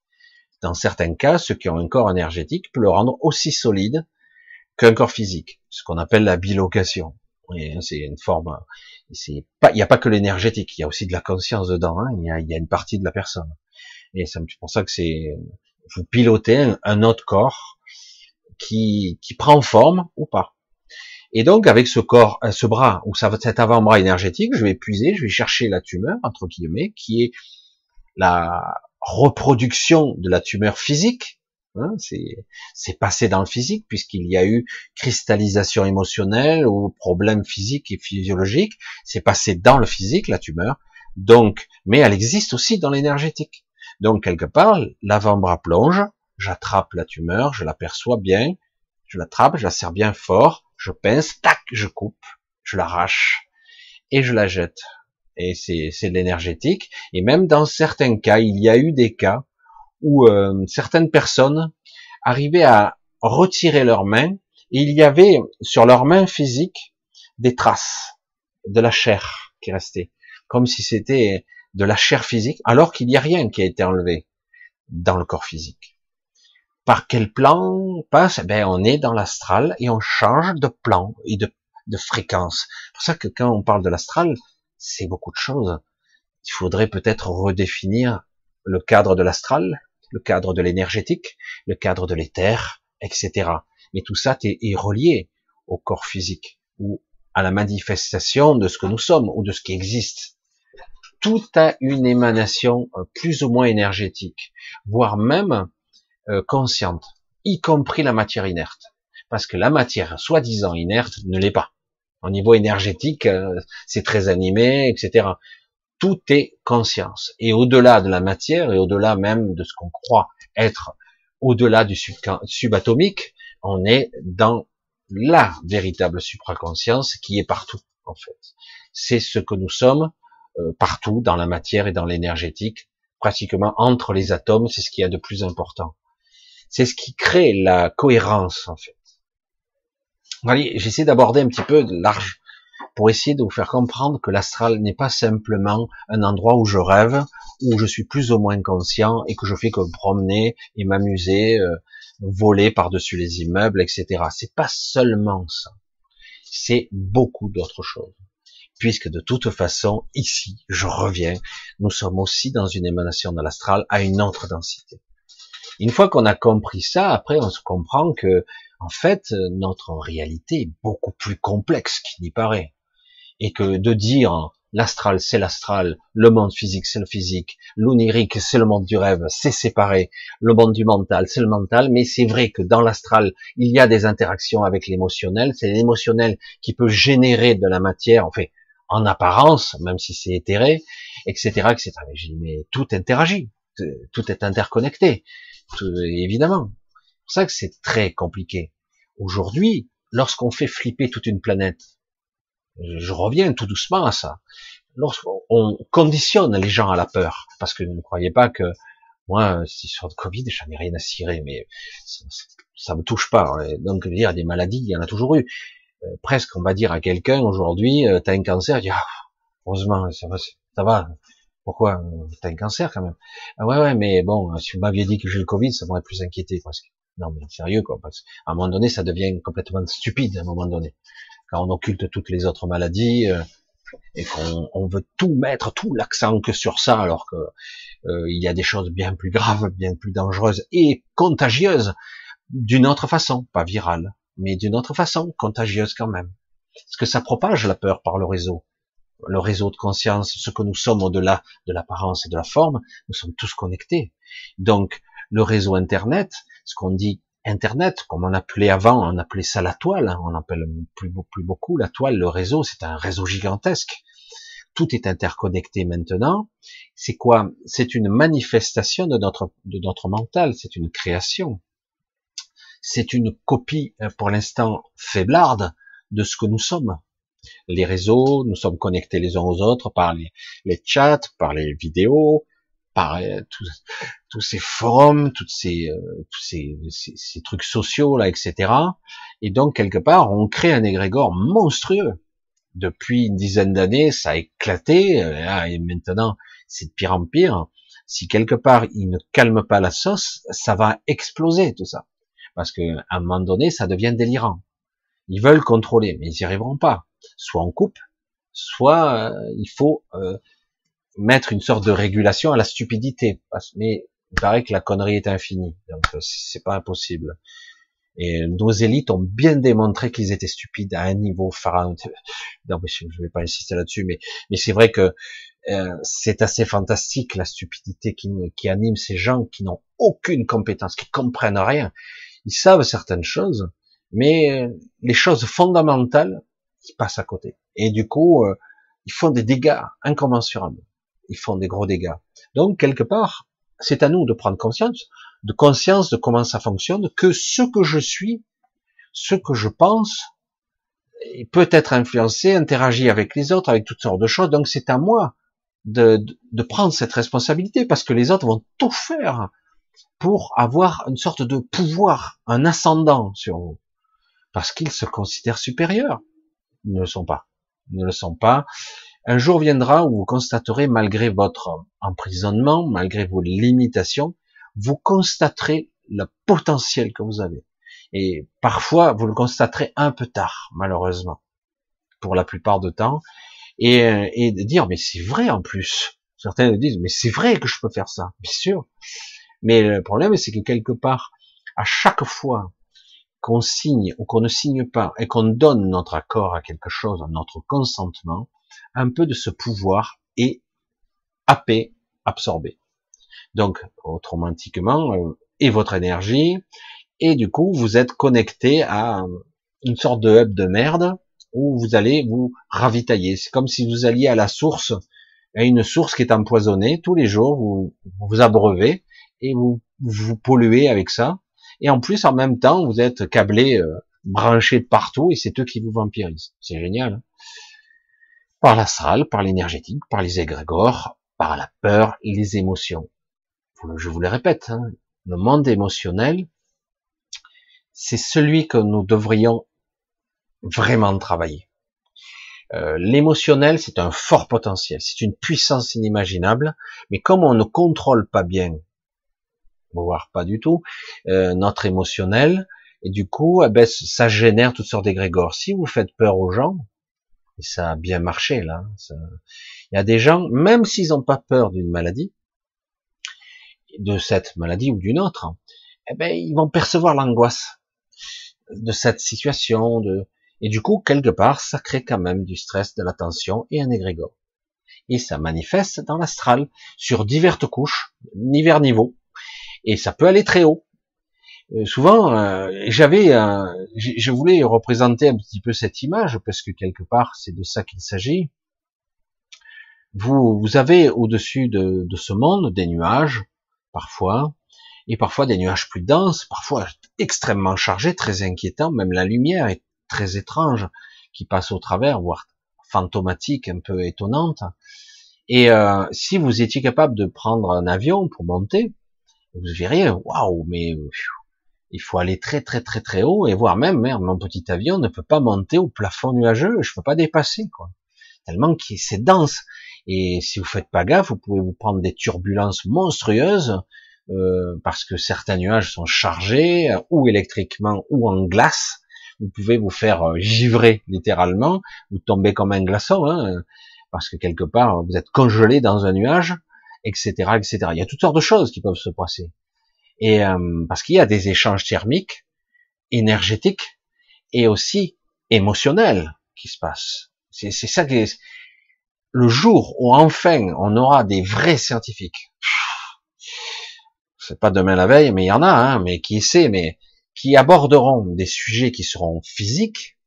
Dans certains cas, ceux qui ont un corps énergétique peut le rendre aussi solide qu'un corps physique, ce qu'on appelle la bilocation. C'est une forme, il n'y a pas que l'énergétique, il y a aussi de la conscience dedans, hein. il, y a, y a, une partie de la personne. Et c'est pour ça que c'est, vous pilotez un, autre corps qui, qui prend forme ou pas. Et donc, avec ce corps, euh, ce bras, ou cet avant-bras énergétique, je vais puiser, je vais chercher la tumeur, entre guillemets, qui est la reproduction de la tumeur physique. Hein, c'est passé dans le physique, puisqu'il y a eu cristallisation émotionnelle ou problème physique et physiologique. C'est passé dans le physique, la tumeur. Donc, mais elle existe aussi dans l'énergétique. Donc, quelque part, l'avant-bras plonge, j'attrape la tumeur, je l'aperçois bien, je l'attrape, je la serre bien fort, je pince, tac, je coupe, je l'arrache et je la jette. Et c'est de l'énergétique. Et même dans certains cas, il y a eu des cas où euh, certaines personnes arrivaient à retirer leurs mains et il y avait sur leurs mains physiques des traces de la chair qui restait, comme si c'était de la chair physique, alors qu'il n'y a rien qui a été enlevé dans le corps physique. Par quel plan passe? Ben, on est dans l'astral et on change de plan et de, de fréquence. C'est pour ça que quand on parle de l'astral, c'est beaucoup de choses. Il faudrait peut-être redéfinir le cadre de l'astral, le cadre de l'énergétique, le cadre de l'éther, etc. Mais tout ça est relié au corps physique ou à la manifestation de ce que nous sommes ou de ce qui existe tout a une émanation euh, plus ou moins énergétique, voire même euh, consciente, y compris la matière inerte. Parce que la matière soi-disant inerte ne l'est pas. Au niveau énergétique, euh, c'est très animé, etc. Tout est conscience. Et au-delà de la matière, et au-delà même de ce qu'on croit être au-delà du subatomique, on est dans la véritable supraconscience qui est partout, en fait. C'est ce que nous sommes, euh, partout dans la matière et dans l'énergétique, pratiquement entre les atomes, c'est ce qui y a de plus important. C'est ce qui crée la cohérence en fait. Allez, j'essaie d'aborder un petit peu large pour essayer de vous faire comprendre que l'astral n'est pas simplement un endroit où je rêve, où je suis plus ou moins conscient et que je fais que promener et m'amuser, euh, voler par-dessus les immeubles, etc. C'est pas seulement ça. C'est beaucoup d'autres choses puisque de toute façon, ici, je reviens, nous sommes aussi dans une émanation de l'astral à une autre densité. Une fois qu'on a compris ça, après on se comprend que, en fait, notre réalité est beaucoup plus complexe qu'il n'y paraît. Et que de dire l'astral c'est l'astral, le monde physique c'est le physique, l'onirique c'est le monde du rêve, c'est séparé, le monde du mental c'est le mental, mais c'est vrai que dans l'astral il y a des interactions avec l'émotionnel, c'est l'émotionnel qui peut générer de la matière, en fait, en apparence, même si c'est éthéré, etc., etc. Mais, mais tout interagit, tout est interconnecté, évidemment. C'est pour ça que c'est très compliqué. Aujourd'hui, lorsqu'on fait flipper toute une planète, je reviens tout doucement à ça, lorsqu'on conditionne les gens à la peur, parce que ne croyez pas que moi, cette histoire de Covid, j'en ai rien à cirer, mais ça, ça me touche pas. Donc, dire des maladies, il y en a toujours eu. Euh, presque, on va dire à quelqu'un aujourd'hui, euh, t'as un cancer, il dit, ah, heureusement, ça va, ça va. Pourquoi T'as un cancer quand même? Ah ouais, ouais, mais bon, si vous m'aviez dit que j'ai le Covid, ça m'aurait plus inquiété presque. Non, mais sérieux quoi, parce qu'à un moment donné, ça devient complètement stupide à un moment donné. Quand on occulte toutes les autres maladies euh, et qu'on on veut tout mettre, tout l'accent que sur ça, alors que il y a des choses bien plus graves, bien plus dangereuses et contagieuses d'une autre façon, pas virales mais d'une autre façon, contagieuse quand même. Parce que ça propage la peur par le réseau. Le réseau de conscience, ce que nous sommes au-delà de l'apparence et de la forme, nous sommes tous connectés. Donc, le réseau Internet, ce qu'on dit Internet, comme on appelait avant, on appelait ça la toile, hein, on appelle plus, plus beaucoup la toile, le réseau, c'est un réseau gigantesque. Tout est interconnecté maintenant. C'est quoi? C'est une manifestation de notre, de notre mental, c'est une création c'est une copie, euh, pour l'instant, faiblarde de ce que nous sommes. Les réseaux, nous sommes connectés les uns aux autres par les, les chats, par les vidéos, par euh, tous, ces forums, toutes ces, euh, tous ces, ces, trucs sociaux là, etc. Et donc quelque part, on crée un égrégore monstrueux. Depuis une dizaine d'années, ça a éclaté, et maintenant c'est de pire en pire. Si quelque part il ne calme pas la sauce, ça va exploser tout ça, parce que à un moment donné, ça devient délirant. Ils veulent contrôler, mais ils n'y arriveront pas. Soit on coupe, soit il faut mettre une sorte de régulation à la stupidité. Mais il paraît que la connerie est infinie, donc euh, c'est pas impossible. Et nos élites ont bien démontré qu'ils étaient stupides à un niveau pharaon. Non, mais je vais pas insister là-dessus, mais mais c'est vrai que euh, c'est assez fantastique la stupidité qui, qui anime ces gens qui n'ont aucune compétence, qui comprennent rien. Ils savent certaines choses, mais euh, les choses fondamentales, ils passent à côté. Et du coup, ils font des dégâts incommensurables ils font des gros dégâts. Donc, quelque part, c'est à nous de prendre conscience, de conscience de comment ça fonctionne, que ce que je suis, ce que je pense, peut être influencé, interagi avec les autres, avec toutes sortes de choses. Donc, c'est à moi de, de, prendre cette responsabilité, parce que les autres vont tout faire pour avoir une sorte de pouvoir, un ascendant sur vous, parce qu'ils se considèrent supérieurs. Ils ne le sont pas. Ils ne le sont pas. Un jour viendra où vous constaterez, malgré votre emprisonnement, malgré vos limitations, vous constaterez le potentiel que vous avez. Et parfois, vous le constaterez un peu tard, malheureusement, pour la plupart du temps, et, et de dire, mais c'est vrai en plus. Certains disent, mais c'est vrai que je peux faire ça, bien sûr. Mais le problème, c'est que quelque part, à chaque fois qu'on signe ou qu'on ne signe pas et qu'on donne notre accord à quelque chose, notre consentement, un peu de ce pouvoir est happé, absorbé. Donc, automatiquement, euh, et votre énergie, et du coup, vous êtes connecté à une sorte de hub de merde où vous allez vous ravitailler. C'est comme si vous alliez à la source, à une source qui est empoisonnée. Tous les jours, vous vous abreuvez et vous vous polluez avec ça. Et en plus, en même temps, vous êtes câblé, euh, branché partout, et c'est eux qui vous vampirisent. C'est génial. Hein par l'astral, par l'énergétique, par les égrégores, par la peur, les émotions. Je vous le répète, hein, le monde émotionnel, c'est celui que nous devrions vraiment travailler. Euh, l'émotionnel, c'est un fort potentiel, c'est une puissance inimaginable, mais comme on ne contrôle pas bien, voire pas du tout, euh, notre émotionnel, et du coup, eh ben, ça génère toutes sortes d'égrégores. Si vous faites peur aux gens, et ça a bien marché là. Il y a des gens, même s'ils n'ont pas peur d'une maladie, de cette maladie ou d'une autre, eh ben ils vont percevoir l'angoisse de cette situation, de et du coup quelque part ça crée quand même du stress, de la tension et un égrégore. Et ça manifeste dans l'astral sur diverses couches, divers niveaux, et ça peut aller très haut. Euh, souvent, euh, j'avais, je voulais représenter un petit peu cette image parce que quelque part, c'est de ça qu'il s'agit. Vous, vous avez au-dessus de, de, ce monde des nuages, parfois, et parfois des nuages plus denses, parfois extrêmement chargés, très inquiétants. Même la lumière est très étrange qui passe au travers, voire fantomatique, un peu étonnante. Et euh, si vous étiez capable de prendre un avion pour monter, vous verriez, waouh, mais il faut aller très très très très haut et voir même, merde, mon petit avion ne peut pas monter au plafond nuageux, je peux pas dépasser, quoi. Tellement que c'est dense. Et si vous faites pas gaffe, vous pouvez vous prendre des turbulences monstrueuses, euh, parce que certains nuages sont chargés, ou électriquement, ou en glace. Vous pouvez vous faire euh, givrer littéralement, vous tombez comme un glaçon, hein, parce que quelque part vous êtes congelé dans un nuage, etc., etc. Il y a toutes sortes de choses qui peuvent se passer. Et euh, parce qu'il y a des échanges thermiques, énergétiques et aussi émotionnels qui se passent. C'est ça qui est le jour où enfin on aura des vrais scientifiques. C'est pas demain la veille, mais il y en a, hein, mais qui sait, mais qui aborderont des sujets qui seront physiques,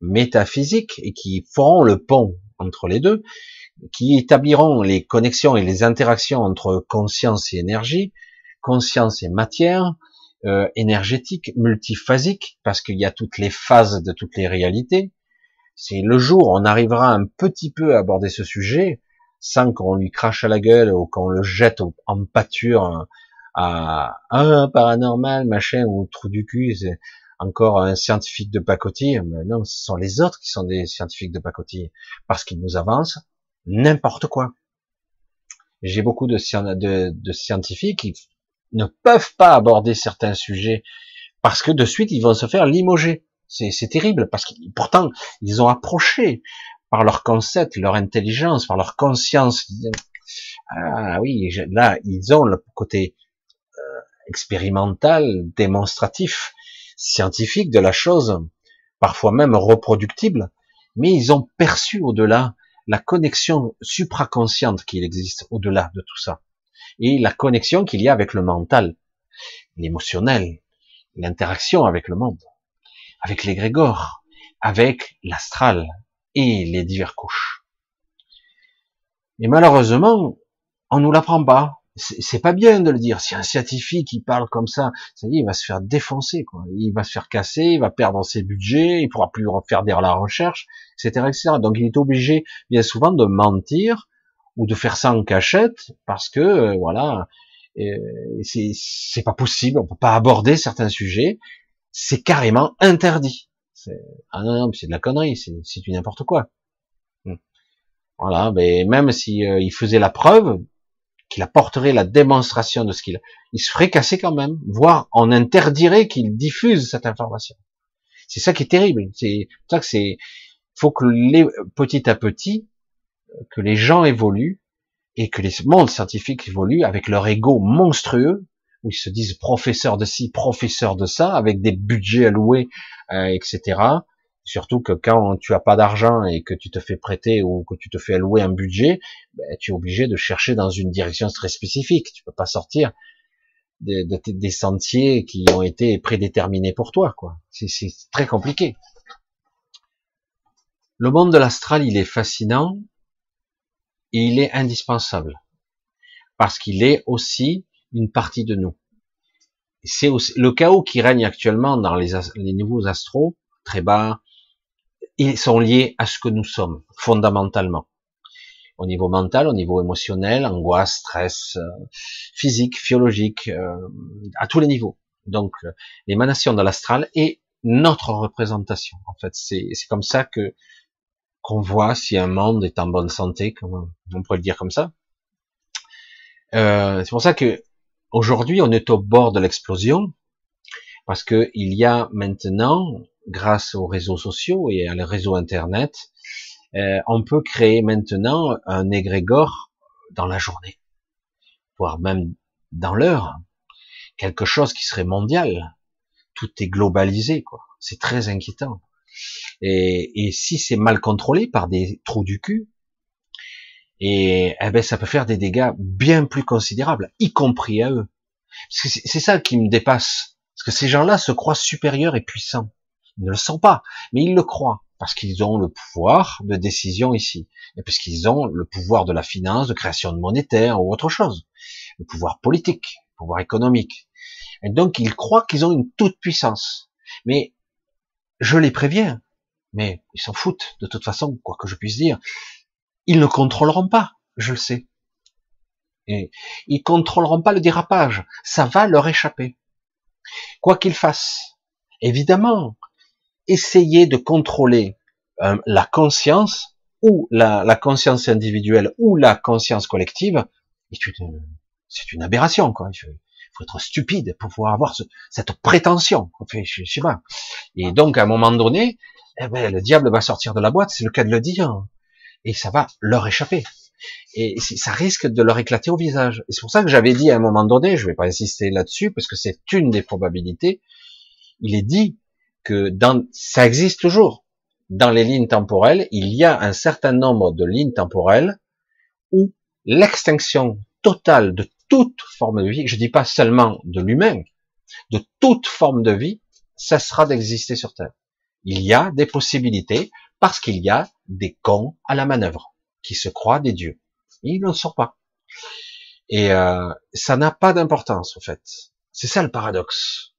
métaphysiques et qui feront le pont entre les deux, qui établiront les connexions et les interactions entre conscience et énergie, conscience et matière, euh, énergétique, multiphasique, parce qu'il y a toutes les phases de toutes les réalités, C'est le jour où on arrivera un petit peu à aborder ce sujet sans qu'on lui crache à la gueule ou qu'on le jette en pâture à un paranormal, machin, ou trou du cul, c'est encore un scientifique de pacotille. Mais non, ce sont les autres qui sont des scientifiques de pacotille parce qu'ils nous avancent n'importe quoi. J'ai beaucoup de, scientifiques qui ne peuvent pas aborder certains sujets parce que de suite ils vont se faire limoger. C'est terrible parce que pourtant ils ont approché par leur concept, leur intelligence, par leur conscience. Ah oui, là ils ont le côté euh, expérimental, démonstratif, scientifique de la chose, parfois même reproductible, mais ils ont perçu au-delà la connexion supraconsciente qu'il existe au-delà de tout ça, et la connexion qu'il y a avec le mental, l'émotionnel, l'interaction avec le monde, avec l'égrégore, avec l'astral et les diverses couches. Et malheureusement, on nous l'apprend pas. C'est pas bien de le dire. Si un scientifique qui parle comme ça, ça y est, il va se faire défoncer, quoi. Il va se faire casser, il va perdre ses budgets, il pourra plus faire de la recherche, etc., etc. Donc il est obligé, bien souvent, de mentir ou de faire ça en cachette parce que, euh, voilà, euh, c'est pas possible, on peut pas aborder certains sujets, c'est carrément interdit. Ah non, non, c'est de la connerie, c'est du n'importe quoi. Hmm. Voilà, mais même si euh, il faisait la preuve qu'il apporterait la démonstration de ce qu'il, il se ferait casser quand même, voire on interdirait qu'il diffuse cette information. C'est ça qui est terrible. C'est ça que c'est, faut que les, petit à petit, que les gens évoluent et que les mondes scientifiques évoluent avec leur ego monstrueux, où ils se disent professeurs de ci, professeurs de ça, avec des budgets alloués, euh, etc. Surtout que quand tu as pas d'argent et que tu te fais prêter ou que tu te fais allouer un budget, ben, tu es obligé de chercher dans une direction très spécifique. Tu peux pas sortir des, sentiers qui ont été prédéterminés pour toi, quoi. C'est très compliqué. Le monde de l'astral, il est fascinant et il est indispensable parce qu'il est aussi une partie de nous. C'est le chaos qui règne actuellement dans les, les niveaux astraux, très bas, ils sont liés à ce que nous sommes fondamentalement. Au niveau mental, au niveau émotionnel, angoisse, stress, euh, physique, physiologique, euh, à tous les niveaux. Donc l'émanation de l'astral est notre représentation. En fait, c'est comme ça que qu'on voit si un monde est en bonne santé, comme on pourrait le dire comme ça. Euh, c'est pour ça que aujourd'hui on est au bord de l'explosion, parce que il y a maintenant, grâce aux réseaux sociaux et à le réseau internet, euh, on peut créer maintenant un égrégore dans la journée, voire même dans l'heure, quelque chose qui serait mondial. Tout est globalisé, quoi. C'est très inquiétant. Et, si c'est mal contrôlé par des trous du cul, et eh ben ça peut faire des dégâts bien plus considérables, y compris à eux. C'est ça qui me dépasse, parce que ces gens-là se croient supérieurs et puissants. Ne le sont pas, mais ils le croient parce qu'ils ont le pouvoir de décision ici, et puisqu'ils ont le pouvoir de la finance, de création de monétaire ou autre chose, le pouvoir politique, le pouvoir économique. Et donc ils croient qu'ils ont une toute puissance. Mais je les préviens, mais ils s'en foutent de toute façon, quoi que je puisse dire. Ils ne contrôleront pas, je le sais. Et ils contrôleront pas le dérapage, ça va leur échapper. Quoi qu'ils fassent. Évidemment, essayer de contrôler euh, la conscience ou la, conscience individuelle ou la conscience collective, c'est une, aberration. Quoi faut être stupide pour pouvoir avoir cette prétention. Fait, je, sais pas. Et donc, à un moment donné, eh ben, le diable va sortir de la boîte, c'est le cas de le dire, et ça va leur échapper. Et ça risque de leur éclater au visage. Et c'est pour ça que j'avais dit à un moment donné, je vais pas insister là-dessus, parce que c'est une des probabilités, il est dit que dans, ça existe toujours. Dans les lignes temporelles, il y a un certain nombre de lignes temporelles où l'extinction totale de toute forme de vie, je dis pas seulement de l'humain, de toute forme de vie, cessera d'exister sur Terre. Il y a des possibilités parce qu'il y a des cons à la manœuvre qui se croient des dieux. Ils n'en sortent pas. Et euh, ça n'a pas d'importance en fait. C'est ça le paradoxe.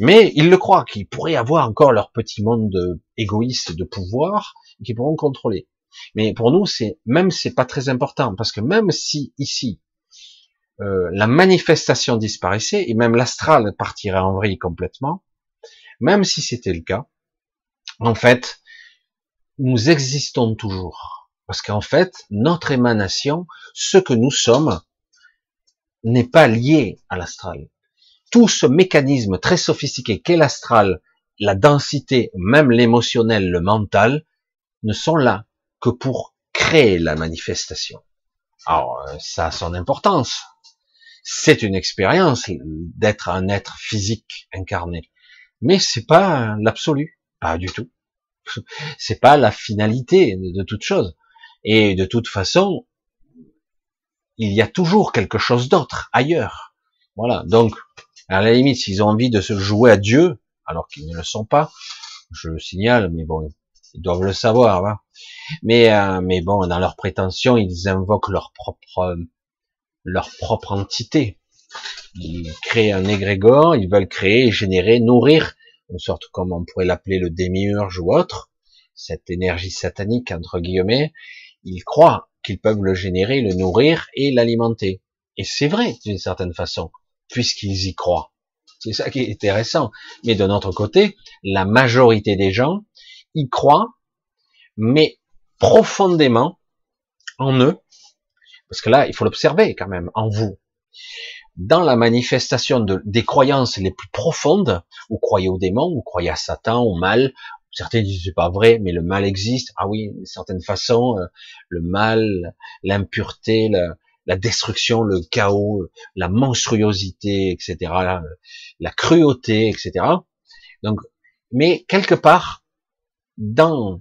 Mais ils le croient qu'ils pourraient avoir encore leur petit monde égoïste de pouvoir qu'ils pourront contrôler. Mais pour nous, c'est même c'est pas très important parce que même si ici euh, la manifestation disparaissait et même l'astral partirait en vrille complètement, même si c'était le cas, en fait, nous existons toujours. Parce qu'en fait, notre émanation, ce que nous sommes, n'est pas lié à l'astral. Tout ce mécanisme très sophistiqué qu'est l'astral, la densité, même l'émotionnel, le mental, ne sont là que pour créer la manifestation. Alors, euh, ça a son importance. C'est une expérience d'être un être physique incarné. Mais c'est pas l'absolu. Pas du tout. C'est pas la finalité de toute chose. Et de toute façon, il y a toujours quelque chose d'autre ailleurs. Voilà. Donc, à la limite, s'ils ont envie de se jouer à Dieu, alors qu'ils ne le sont pas, je le signale, mais bon, ils doivent le savoir. Hein. Mais, euh, mais bon, dans leur prétention, ils invoquent leur propre, leur propre entité. Ils créent un égrégore, ils veulent créer, générer, nourrir, une sorte comme on pourrait l'appeler le démiurge ou autre, cette énergie satanique entre guillemets. Ils croient qu'ils peuvent le générer, le nourrir et l'alimenter. Et c'est vrai d'une certaine façon, puisqu'ils y croient. C'est ça qui est intéressant. Mais de notre côté, la majorité des gens y croient, mais profondément en eux, parce que là, il faut l'observer quand même, en vous. Dans la manifestation de, des croyances les plus profondes, vous croyez au démon, vous croyez à Satan, au mal, certains disent c'est pas vrai, mais le mal existe. Ah oui, d'une certaine façon, euh, le mal, l'impureté, la, la, destruction, le chaos, la monstruosité, etc., la, cruauté, etc. Donc, mais quelque part, dans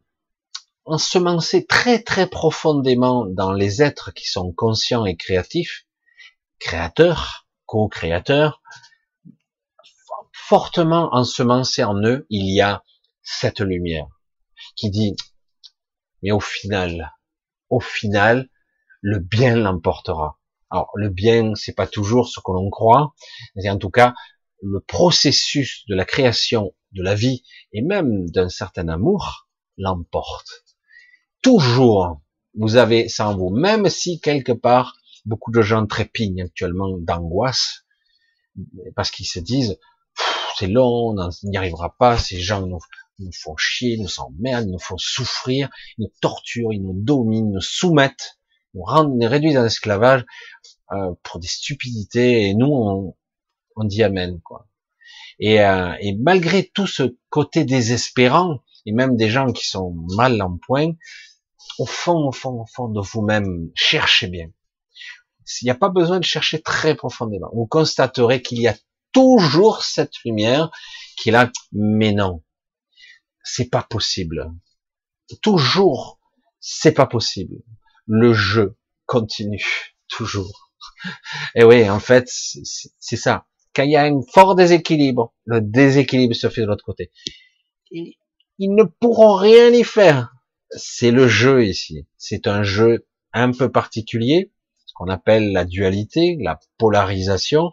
ensemencer très très profondément dans les êtres qui sont conscients et créatifs, créateurs, co-créateurs, fortement ensemencé en eux, il y a cette lumière qui dit, mais au final, au final, le bien l'emportera. Alors, le bien, c'est pas toujours ce que l'on croit, mais en tout cas, le processus de la création de la vie et même d'un certain amour l'emporte. Toujours, vous avez ça en vous, même si quelque part, beaucoup de gens trépignent actuellement d'angoisse, parce qu'ils se disent, c'est long, on n'y arrivera pas, ces gens nous, nous font chier, nous s'emmerdent, nous font souffrir, ils nous torturent, ils nous dominent, nous soumettent, nous rendent, nous réduisent en esclavage euh, pour des stupidités, et nous, on, on dit amen, quoi. Et, euh, et malgré tout ce côté désespérant, et même des gens qui sont mal en point, au fond, au fond, au fond de vous-même, cherchez bien. S'il n'y a pas besoin de chercher très profondément. Vous constaterez qu'il y a toujours cette lumière qui est là, mais non, c'est pas possible. Toujours, c'est pas possible. Le jeu continue, toujours. Et oui, en fait, c'est ça. Quand il y a un fort déséquilibre, le déséquilibre se fait de l'autre côté. Ils, ils ne pourront rien y faire. C'est le jeu ici. C'est un jeu un peu particulier, ce qu'on appelle la dualité, la polarisation,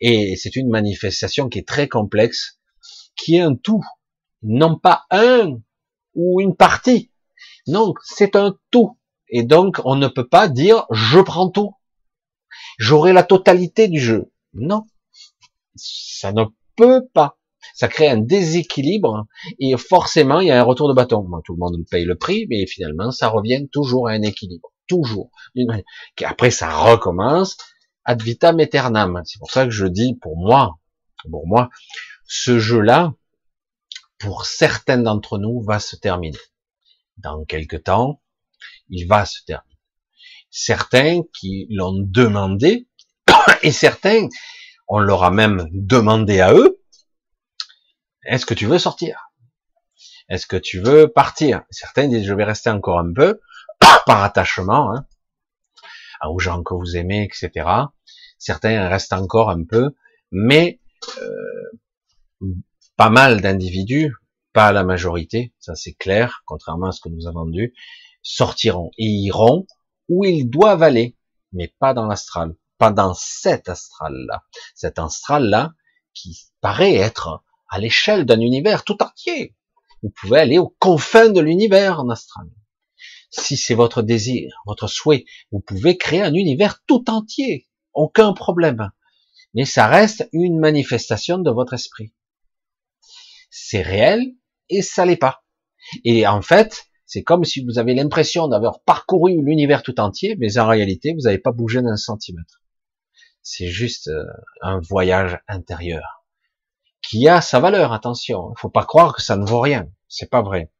et c'est une manifestation qui est très complexe, qui est un tout non pas un ou une partie. Non, c'est un tout. Et donc, on ne peut pas dire je prends tout. J'aurai la totalité du jeu. Non. Ça ne peut pas. Ça crée un déséquilibre et forcément, il y a un retour de bâton. tout le monde paye le prix, mais finalement, ça revient toujours à un équilibre. Toujours. Après, ça recommence ad vitam aeternam. C'est pour ça que je dis, pour moi, pour moi, ce jeu-là, pour certains d'entre nous, va se terminer. Dans quelque temps, il va se terminer. Certains qui l'ont demandé, et certains, on leur a même demandé à eux, est-ce que tu veux sortir? Est-ce que tu veux partir? Certains disent, je vais rester encore un peu, par attachement, hein, aux gens que vous aimez, etc. Certains restent encore un peu, mais euh, pas mal d'individus, pas la majorité, ça c'est clair, contrairement à ce que nous avons vu, sortiront et iront où ils doivent aller, mais pas dans l'astral, pas dans cet astral-là. Cet astral-là, qui paraît être à l'échelle d'un univers tout entier. Vous pouvez aller aux confins de l'univers en astral. Si c'est votre désir, votre souhait, vous pouvez créer un univers tout entier. Aucun problème. Mais ça reste une manifestation de votre esprit. C'est réel et ça l'est pas. Et en fait, c'est comme si vous avez l'impression d'avoir parcouru l'univers tout entier, mais en réalité, vous n'avez pas bougé d'un centimètre. C'est juste euh, un voyage intérieur qui a sa valeur. Attention, il faut pas croire que ça ne vaut rien. C'est pas vrai.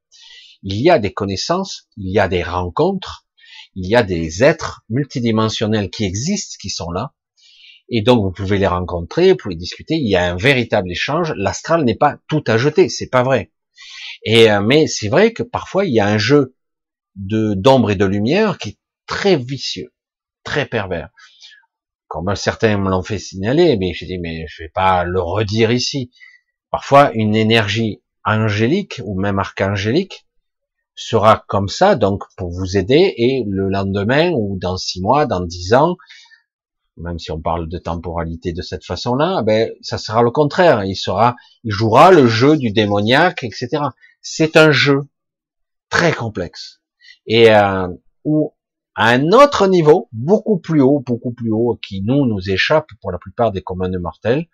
Il y a des connaissances, il y a des rencontres, il y a des êtres multidimensionnels qui existent, qui sont là, et donc vous pouvez les rencontrer, vous pouvez discuter. Il y a un véritable échange. L'astral n'est pas tout à jeter, c'est pas vrai. Et euh, mais c'est vrai que parfois il y a un jeu de d'ombre et de lumière qui est très vicieux, très pervers. Comme certains me l'ont fait signaler, mais je dis mais je vais pas le redire ici. Parfois une énergie angélique ou même archangélique sera comme ça, donc pour vous aider, et le lendemain ou dans six mois, dans dix ans, même si on parle de temporalité de cette façon-là, ben ça sera le contraire. Il sera, il jouera le jeu du démoniaque, etc. C'est un jeu très complexe et euh, où à un autre niveau, beaucoup plus haut, beaucoup plus haut, qui nous nous échappe pour la plupart des communs de mortels,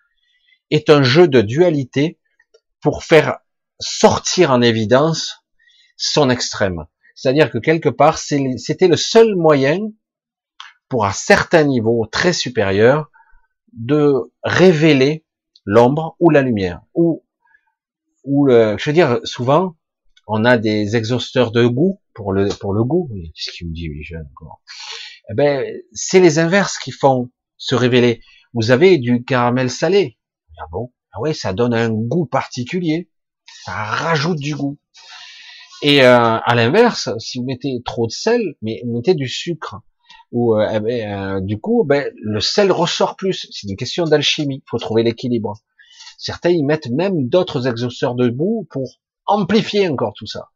est un jeu de dualité pour faire sortir en évidence son extrême. C'est-à-dire que quelque part, c'était le seul moyen pour un certain niveau très supérieur de révéler l'ombre ou la lumière ou le, je veux dire souvent on a des exhausteurs de goût pour le pour le goût. Qu'est-ce qu'il me dit les jeunes eh ben c'est les inverses qui font se révéler. Vous avez du caramel salé. Ah bon? Ah ouais ça donne un goût particulier. Ça rajoute du goût. Et euh, à l'inverse si vous mettez trop de sel mais vous mettez du sucre. Où euh, eh ben, euh, du coup ben, le sel ressort plus. C'est une question d'alchimie. Il faut trouver l'équilibre. Certains y mettent même d'autres exhausteurs de boue pour amplifier encore tout ça.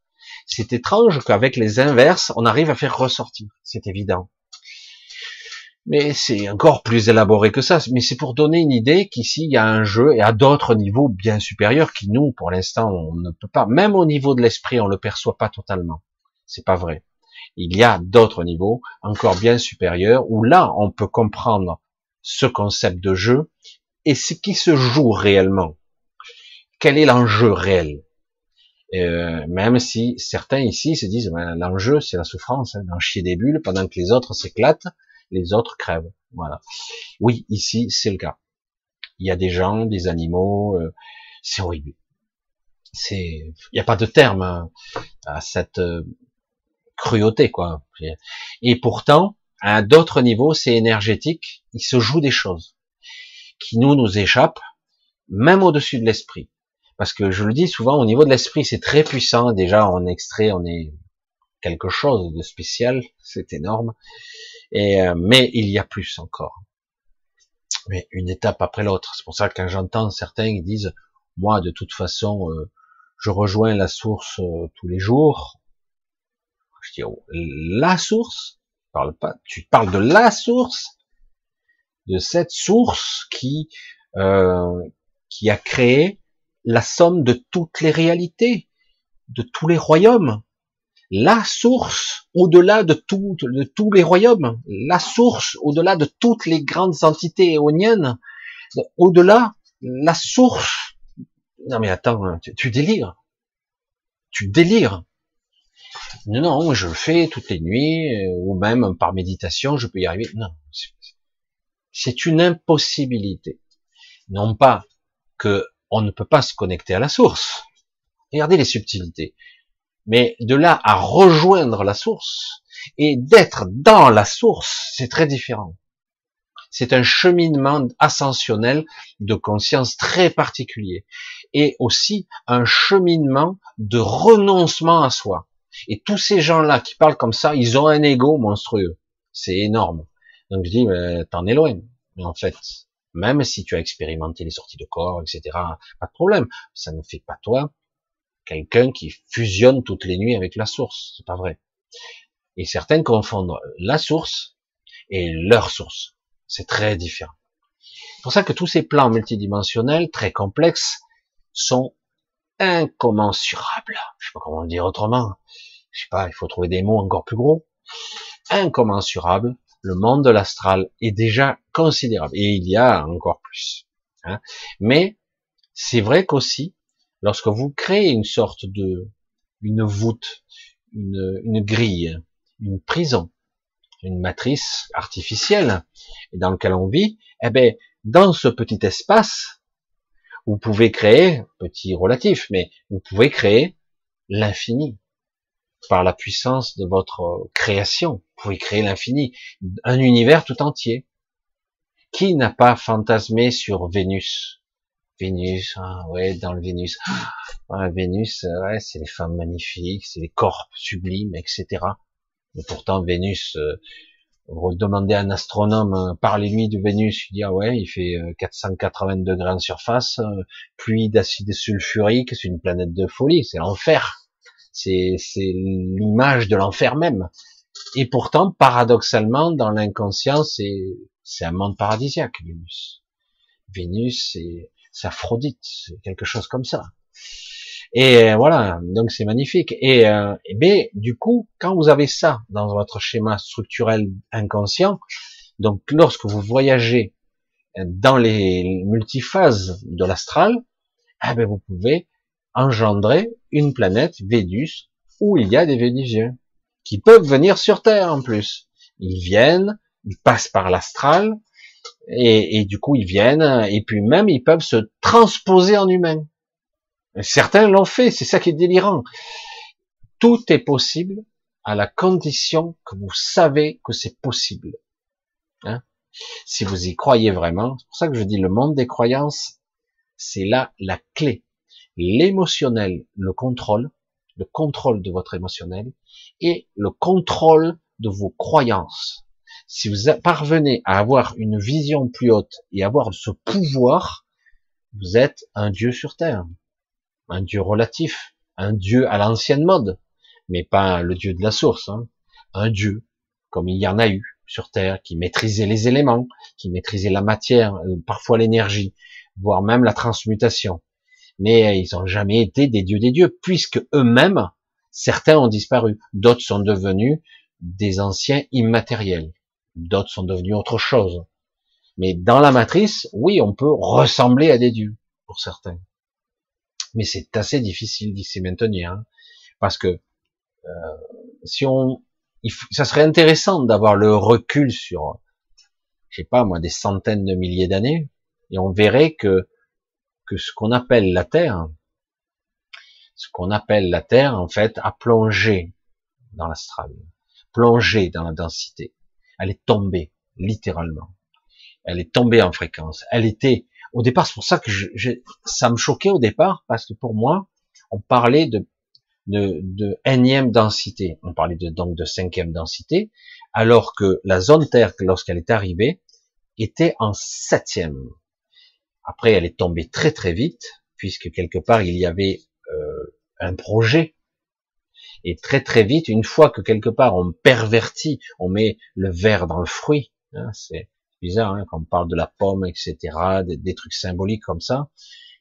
C'est étrange qu'avec les inverses, on arrive à faire ressortir. C'est évident. Mais c'est encore plus élaboré que ça. Mais c'est pour donner une idée qu'ici, il y a un jeu et à d'autres niveaux bien supérieurs qui nous, pour l'instant, on ne peut pas. Même au niveau de l'esprit, on le perçoit pas totalement. C'est pas vrai il y a d'autres niveaux encore bien supérieurs où là on peut comprendre ce concept de jeu et ce qui se joue réellement. Quel est l'enjeu réel? Euh, Même si certains ici se disent ben, l'enjeu c'est la souffrance, hein, d'en chier des bulles pendant que les autres s'éclatent, les autres crèvent. Voilà. Oui, ici c'est le cas. Il y a des gens, des animaux, euh, c'est horrible. C'est, il n'y a pas de terme hein, à cette euh, cruauté, quoi. Et pourtant, à d'autres niveaux, c'est énergétique, il se joue des choses qui nous nous échappent, même au-dessus de l'esprit. Parce que je le dis souvent, au niveau de l'esprit, c'est très puissant. Déjà, en extrait, on est quelque chose de spécial, c'est énorme. Euh, mais il y a plus encore. Mais une étape après l'autre. C'est pour ça que quand j'entends certains qui disent, moi, de toute façon, euh, je rejoins la source euh, tous les jours. Je dis, oh, la source, parle pas, tu parles de la source, de cette source qui, euh, qui a créé la somme de toutes les réalités, de tous les royaumes, la source au-delà de, tout, de tous les royaumes, la source au-delà de toutes les grandes entités éoniennes, au-delà, la source. Non mais attends, tu, tu délires. Tu délires. Non, non, je le fais toutes les nuits, euh, ou même par méditation, je peux y arriver. Non, une impossibilité. Non pas que on ne peut pas se connecter à la source. Regardez les subtilités. Mais de là à rejoindre la source et d'être dans la source, c'est très différent. C'est un cheminement ascensionnel de conscience très particulier et aussi un cheminement de renoncement à soi. Et tous ces gens-là qui parlent comme ça, ils ont un ego monstrueux. C'est énorme. Donc je dis, mais t'en es loin. Mais en fait, même si tu as expérimenté les sorties de corps, etc., pas de problème. Ça ne fait pas toi quelqu'un qui fusionne toutes les nuits avec la source. C'est pas vrai. Et certains confondent la source et leur source. C'est très différent. C'est pour ça que tous ces plans multidimensionnels, très complexes, sont incommensurables. Je sais pas comment le dire autrement. Je sais pas, il faut trouver des mots encore plus gros. Incommensurables. Le monde de l'astral est déjà considérable. Et il y a encore plus. Hein. Mais c'est vrai qu'aussi, lorsque vous créez une sorte de, une voûte, une, grille, une prison, une matrice artificielle dans lequel on vit, eh ben, dans ce petit espace, vous pouvez créer, petit relatif, mais vous pouvez créer l'infini par la puissance de votre création. Vous pouvez créer l'infini, un univers tout entier. Qui n'a pas fantasmé sur Vénus? Vénus, hein, ouais, dans le Vénus. Ah, Vénus, ouais, c'est les femmes magnifiques, c'est les corps sublimes, etc. Mais pourtant, Vénus, euh, vous demandez à un astronome, euh, parlez-lui de Vénus, il dit, ah ouais, il fait 480 euh, degrés en surface, euh, pluie d'acide sulfurique, c'est une planète de folie, c'est l'enfer. C'est, l'image de l'enfer même. Et pourtant, paradoxalement, dans l'inconscient, c'est, un monde paradisiaque, Vénus. Vénus, c'est, Aphrodite, c'est quelque chose comme ça. Et euh, voilà, donc c'est magnifique. Et, euh, mais du coup, quand vous avez ça dans votre schéma structurel inconscient, donc lorsque vous voyagez dans les multiphases de l'astral, eh ben vous pouvez engendrer une planète Vénus où il y a des Vénusiens qui peuvent venir sur Terre en plus. Ils viennent, ils passent par l'astral et, du coup ils viennent et puis même ils peuvent se transposer en humain. Certains l'ont fait, c'est ça qui est délirant. Tout est possible à la condition que vous savez que c'est possible. Hein? Si vous y croyez vraiment, c'est pour ça que je dis le monde des croyances, c'est là la clé. L'émotionnel, le contrôle, le contrôle de votre émotionnel et le contrôle de vos croyances. Si vous parvenez à avoir une vision plus haute et avoir ce pouvoir, vous êtes un Dieu sur terre un dieu relatif, un dieu à l'ancienne mode, mais pas le dieu de la source, hein. un dieu comme il y en a eu sur Terre, qui maîtrisait les éléments, qui maîtrisait la matière, euh, parfois l'énergie, voire même la transmutation. Mais ils n'ont jamais été des dieux des dieux, puisque eux-mêmes, certains ont disparu, d'autres sont devenus des anciens immatériels, d'autres sont devenus autre chose. Mais dans la matrice, oui, on peut ressembler à des dieux, pour certains. Mais c'est assez difficile d'y maintenir, hein, parce que euh, si on, ça serait intéressant d'avoir le recul sur, je sais pas moi, des centaines de milliers d'années, et on verrait que que ce qu'on appelle la Terre, ce qu'on appelle la Terre, en fait, a plongé dans l'astral, plongé dans la densité. Elle est tombée, littéralement. Elle est tombée en fréquence. Elle était au départ, c'est pour ça que je, ça me choquait au départ, parce que pour moi, on parlait de, de, de énième densité, on parlait de, donc de cinquième densité, alors que la zone Terre, lorsqu'elle est arrivée, était en septième. Après, elle est tombée très très vite, puisque quelque part, il y avait euh, un projet. Et très très vite, une fois que quelque part on pervertit, on met le verre dans le fruit, hein, c'est bizarre hein, quand on parle de la pomme, etc., des, trucs symboliques comme ça.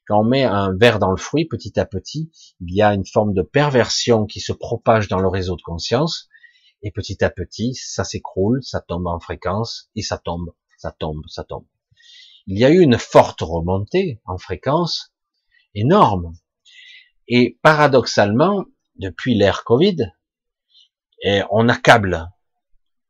Quand on met un verre dans le fruit, petit à petit, il y a une forme de perversion qui se propage dans le réseau de conscience, et petit à petit, ça s'écroule, ça tombe en fréquence, et ça tombe, ça tombe, ça tombe. Il y a eu une forte remontée en fréquence, énorme. Et paradoxalement, depuis l'ère Covid, eh, on accable,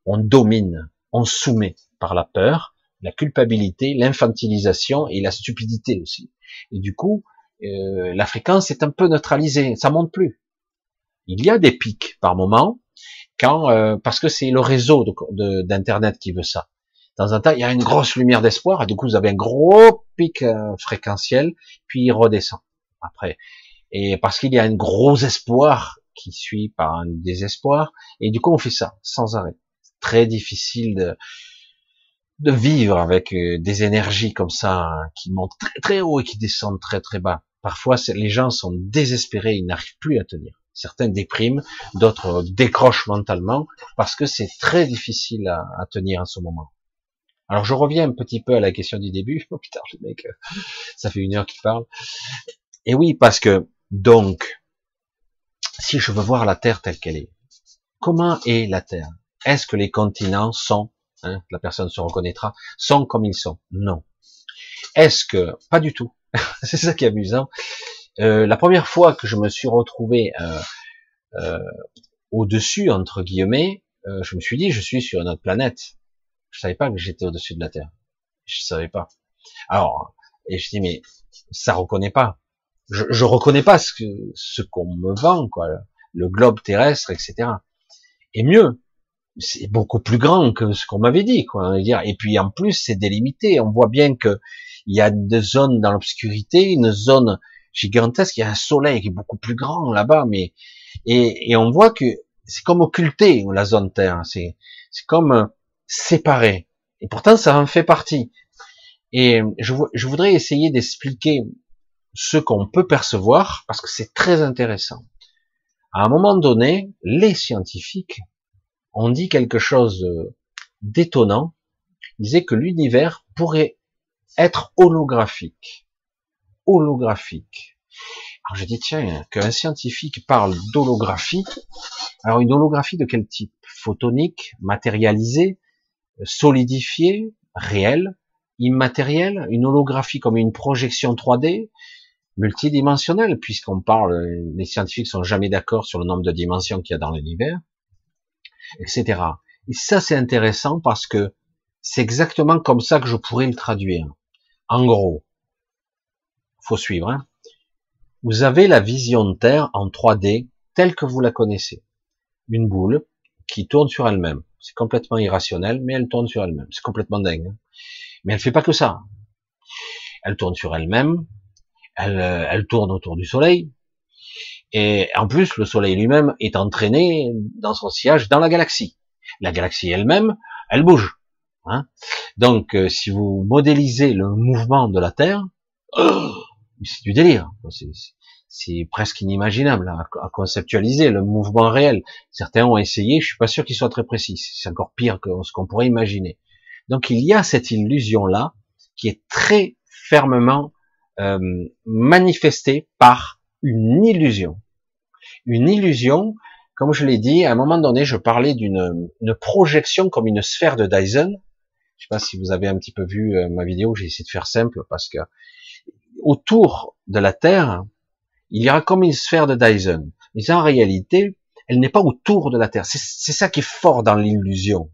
on domine, on soumet par la peur, la culpabilité, l'infantilisation et la stupidité aussi. Et du coup, euh, la fréquence est un peu neutralisée, ça monte plus. Il y a des pics par moment, euh, parce que c'est le réseau d'internet qui veut ça. Dans un temps, il y a une grosse lumière d'espoir, et du coup, vous avez un gros pic euh, fréquentiel, puis il redescend après. Et parce qu'il y a un gros espoir qui suit par un désespoir, et du coup, on fait ça sans arrêt. Très difficile de, de vivre avec euh, des énergies comme ça hein, qui montent très très haut et qui descendent très très bas. Parfois, les gens sont désespérés, ils n'arrivent plus à tenir. Certains dépriment, d'autres décrochent mentalement parce que c'est très difficile à, tenir en ce moment. Alors je reviens un petit peu à la question du début. Oh putain, le mec, ça fait une heure qu'il parle. Et oui, parce que, donc, si je veux voir la Terre telle qu'elle est, comment est la Terre? Est-ce que les continents sont, hein, la personne se reconnaîtra, sont comme ils sont? Non. Est-ce que, pas du tout. C'est ça qui est amusant. Euh, la première fois que je me suis retrouvé euh, euh, au-dessus, entre guillemets, euh, je me suis dit, je suis sur une autre planète. Je savais pas que j'étais au-dessus de la Terre. Je savais pas. Alors, et je dis, mais ça reconnaît pas. Je, je reconnais pas ce que ce qu'on me vend, quoi, le globe terrestre, etc. Et mieux, c'est beaucoup plus grand que ce qu'on m'avait dit, quoi. Et puis en plus, c'est délimité. On voit bien que il y a des zones dans l'obscurité, une zone gigantesque. Il y a un soleil qui est beaucoup plus grand là-bas, mais et, et on voit que c'est comme occulté la zone Terre. C'est c'est comme euh, séparé. Et pourtant, ça en fait partie. Et je, je voudrais essayer d'expliquer ce qu'on peut percevoir parce que c'est très intéressant. À un moment donné, les scientifiques ont dit quelque chose d'étonnant. Ils disaient que l'univers pourrait être holographique. Holographique. Alors je dis tiens, qu'un scientifique parle d'holographie. Alors une holographie de quel type? Photonique, matérialisée, solidifiée, réelle, immatérielle, une holographie comme une projection 3D, multidimensionnelle, puisqu'on parle, les scientifiques sont jamais d'accord sur le nombre de dimensions qu'il y a dans l'univers, etc. Et ça, c'est intéressant parce que c'est exactement comme ça que je pourrais le traduire. En gros, faut suivre. Hein. vous avez la vision de Terre en 3D telle que vous la connaissez. Une boule qui tourne sur elle-même. C'est complètement irrationnel, mais elle tourne sur elle-même. C'est complètement dingue. Hein. Mais elle fait pas que ça. Elle tourne sur elle-même, elle, euh, elle tourne autour du Soleil, et en plus, le Soleil lui-même est entraîné dans son sillage dans la galaxie. La galaxie elle-même, elle bouge. Hein Donc, euh, si vous modélisez le mouvement de la Terre, c'est du délire. C'est presque inimaginable à, conceptualiser le mouvement réel. Certains ont essayé, je suis pas sûr qu'ils soient très précis. C'est encore pire que ce qu'on pourrait imaginer. Donc il y a cette illusion-là qui est très fermement euh, manifestée par une illusion. Une illusion, comme je l'ai dit, à un moment donné, je parlais d'une projection comme une sphère de Dyson. Je sais pas si vous avez un petit peu vu euh, ma vidéo, j'ai essayé de faire simple parce que autour de la Terre, il y aura comme une sphère de Dyson. Mais en réalité, elle n'est pas autour de la Terre. C'est ça qui est fort dans l'illusion.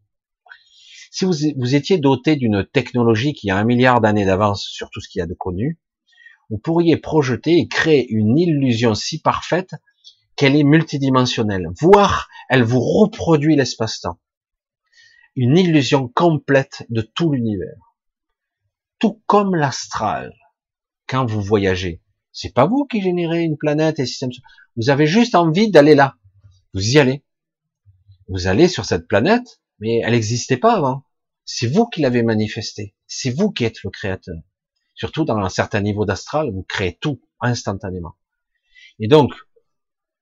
Si vous, étiez doté d'une technologie qui a un milliard d'années d'avance sur tout ce qu'il y a de connu, vous pourriez projeter et créer une illusion si parfaite qu'elle est multidimensionnelle, voire elle vous reproduit l'espace-temps. Une illusion complète de tout l'univers. Tout comme l'astral. Quand vous voyagez, c'est pas vous qui générez une planète et système. Vous avez juste envie d'aller là. Vous y allez. Vous allez sur cette planète, mais elle n'existait pas avant. C'est vous qui l'avez manifesté. C'est vous qui êtes le créateur. Surtout dans un certain niveau d'astral, vous créez tout instantanément. Et donc,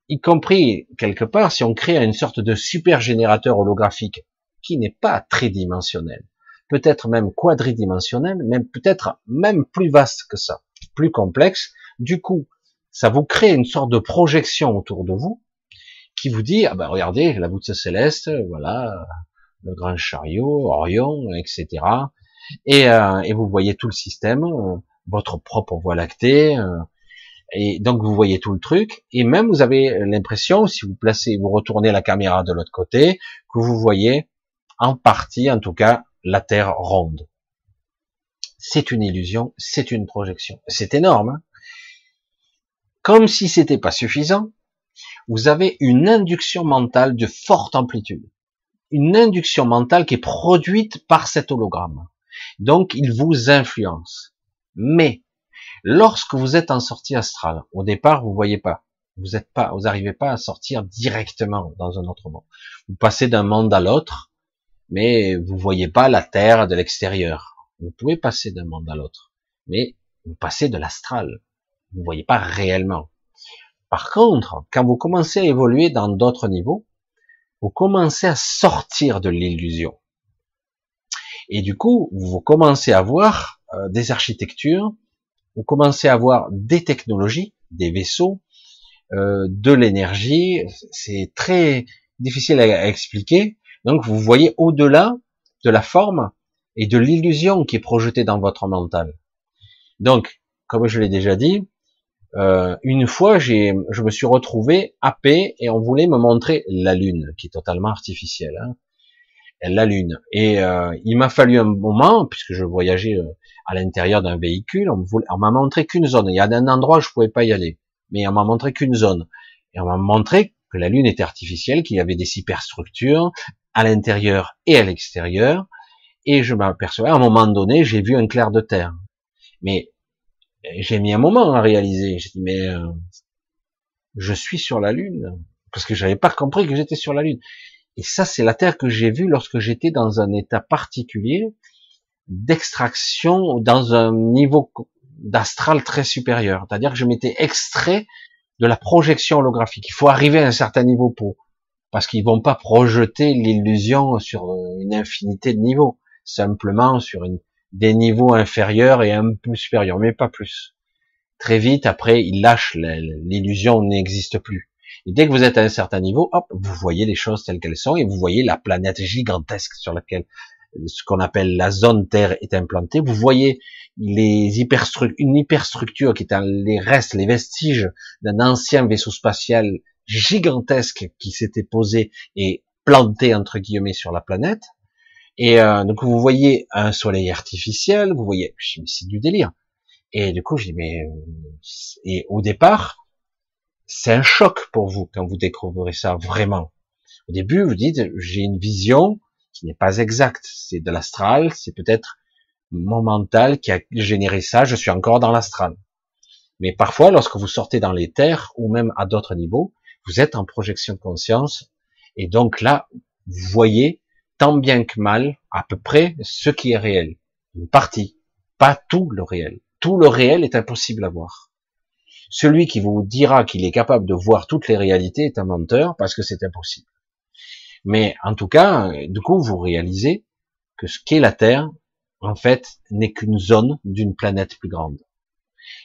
y compris quelque part, si on crée une sorte de super générateur holographique qui n'est pas tridimensionnel, peut-être même quadridimensionnel, même peut-être même plus vaste que ça, plus complexe, du coup, ça vous crée une sorte de projection autour de vous qui vous dit, ah ben regardez, la voûte céleste, voilà, le grand chariot, Orion, etc. Et, euh, vous voyez tout le système, euh, votre propre voie lactée, euh, et donc vous voyez tout le truc, et même vous avez l'impression, si vous placez, vous retournez la caméra de l'autre côté, que vous voyez en partie, en tout cas, la Terre ronde. C'est une illusion, c'est une projection. C'est énorme. Hein Comme si c'était pas suffisant, vous avez une induction mentale de forte amplitude une induction mentale qui est produite par cet hologramme. Donc, il vous influence. Mais, lorsque vous êtes en sortie astrale, au départ, vous voyez pas. Vous êtes pas, vous n'arrivez pas à sortir directement dans un autre monde. Vous passez d'un monde à l'autre, mais vous voyez pas la Terre de l'extérieur. Vous pouvez passer d'un monde à l'autre, mais vous passez de l'astral. Vous voyez pas réellement. Par contre, quand vous commencez à évoluer dans d'autres niveaux, vous commencez à sortir de l'illusion. Et du coup, vous commencez à voir euh, des architectures, vous commencez à voir des technologies des vaisseaux, euh, de l'énergie. C'est très difficile à, expliquer. Donc vous voyez au-delà de la forme et de l'illusion qui est projetée dans votre mental. Donc, comme je l'ai déjà dit, euh, une fois, j'ai, je me suis retrouvé happé et on voulait me montrer la lune, qui est totalement artificielle. Hein la Lune. Et euh, il m'a fallu un moment, puisque je voyageais euh, à l'intérieur d'un véhicule, on, m'a montré qu'une zone. Il y a un endroit où je pouvais pas y aller, mais on m'a montré qu'une zone. Et on m'a montré que la Lune était artificielle, qu'il y avait des superstructures à l'intérieur et à l'extérieur. Et je m'aperçois, à un moment donné, j'ai vu un clair de terre. Mais j'ai mis un moment à réaliser. J'ai dit, mais euh, je suis sur la Lune. Parce que j'avais pas compris que j'étais sur la Lune. Et ça, c'est la Terre que j'ai vue lorsque j'étais dans un état particulier d'extraction dans un niveau d'astral très supérieur. C'est-à-dire que je m'étais extrait de la projection holographique. Il faut arriver à un certain niveau pour, parce qu'ils vont pas projeter l'illusion sur une infinité de niveaux, simplement sur une, des niveaux inférieurs et un peu supérieurs, mais pas plus. Très vite, après, ils lâchent, l'illusion n'existe plus. Et dès que vous êtes à un certain niveau, hop, vous voyez les choses telles qu'elles sont et vous voyez la planète gigantesque sur laquelle ce qu'on appelle la zone Terre est implantée. Vous voyez une hyperstructure qui est les restes, les vestiges d'un ancien vaisseau spatial gigantesque qui s'était posé et planté entre guillemets sur la planète. Et euh, donc vous voyez un soleil artificiel, vous voyez, c'est du délire. Et du coup je dis mais euh, et au départ c'est un choc pour vous quand vous découvrez ça vraiment. Au début, vous dites, j'ai une vision qui n'est pas exacte. C'est de l'astral, c'est peut-être mon mental qui a généré ça, je suis encore dans l'astral. Mais parfois, lorsque vous sortez dans les terres, ou même à d'autres niveaux, vous êtes en projection de conscience, et donc là, vous voyez tant bien que mal, à peu près, ce qui est réel. Une partie, pas tout le réel. Tout le réel est impossible à voir. Celui qui vous dira qu'il est capable de voir toutes les réalités est un menteur parce que c'est impossible. Mais en tout cas, du coup, vous réalisez que ce qu'est la Terre, en fait, n'est qu'une zone d'une planète plus grande.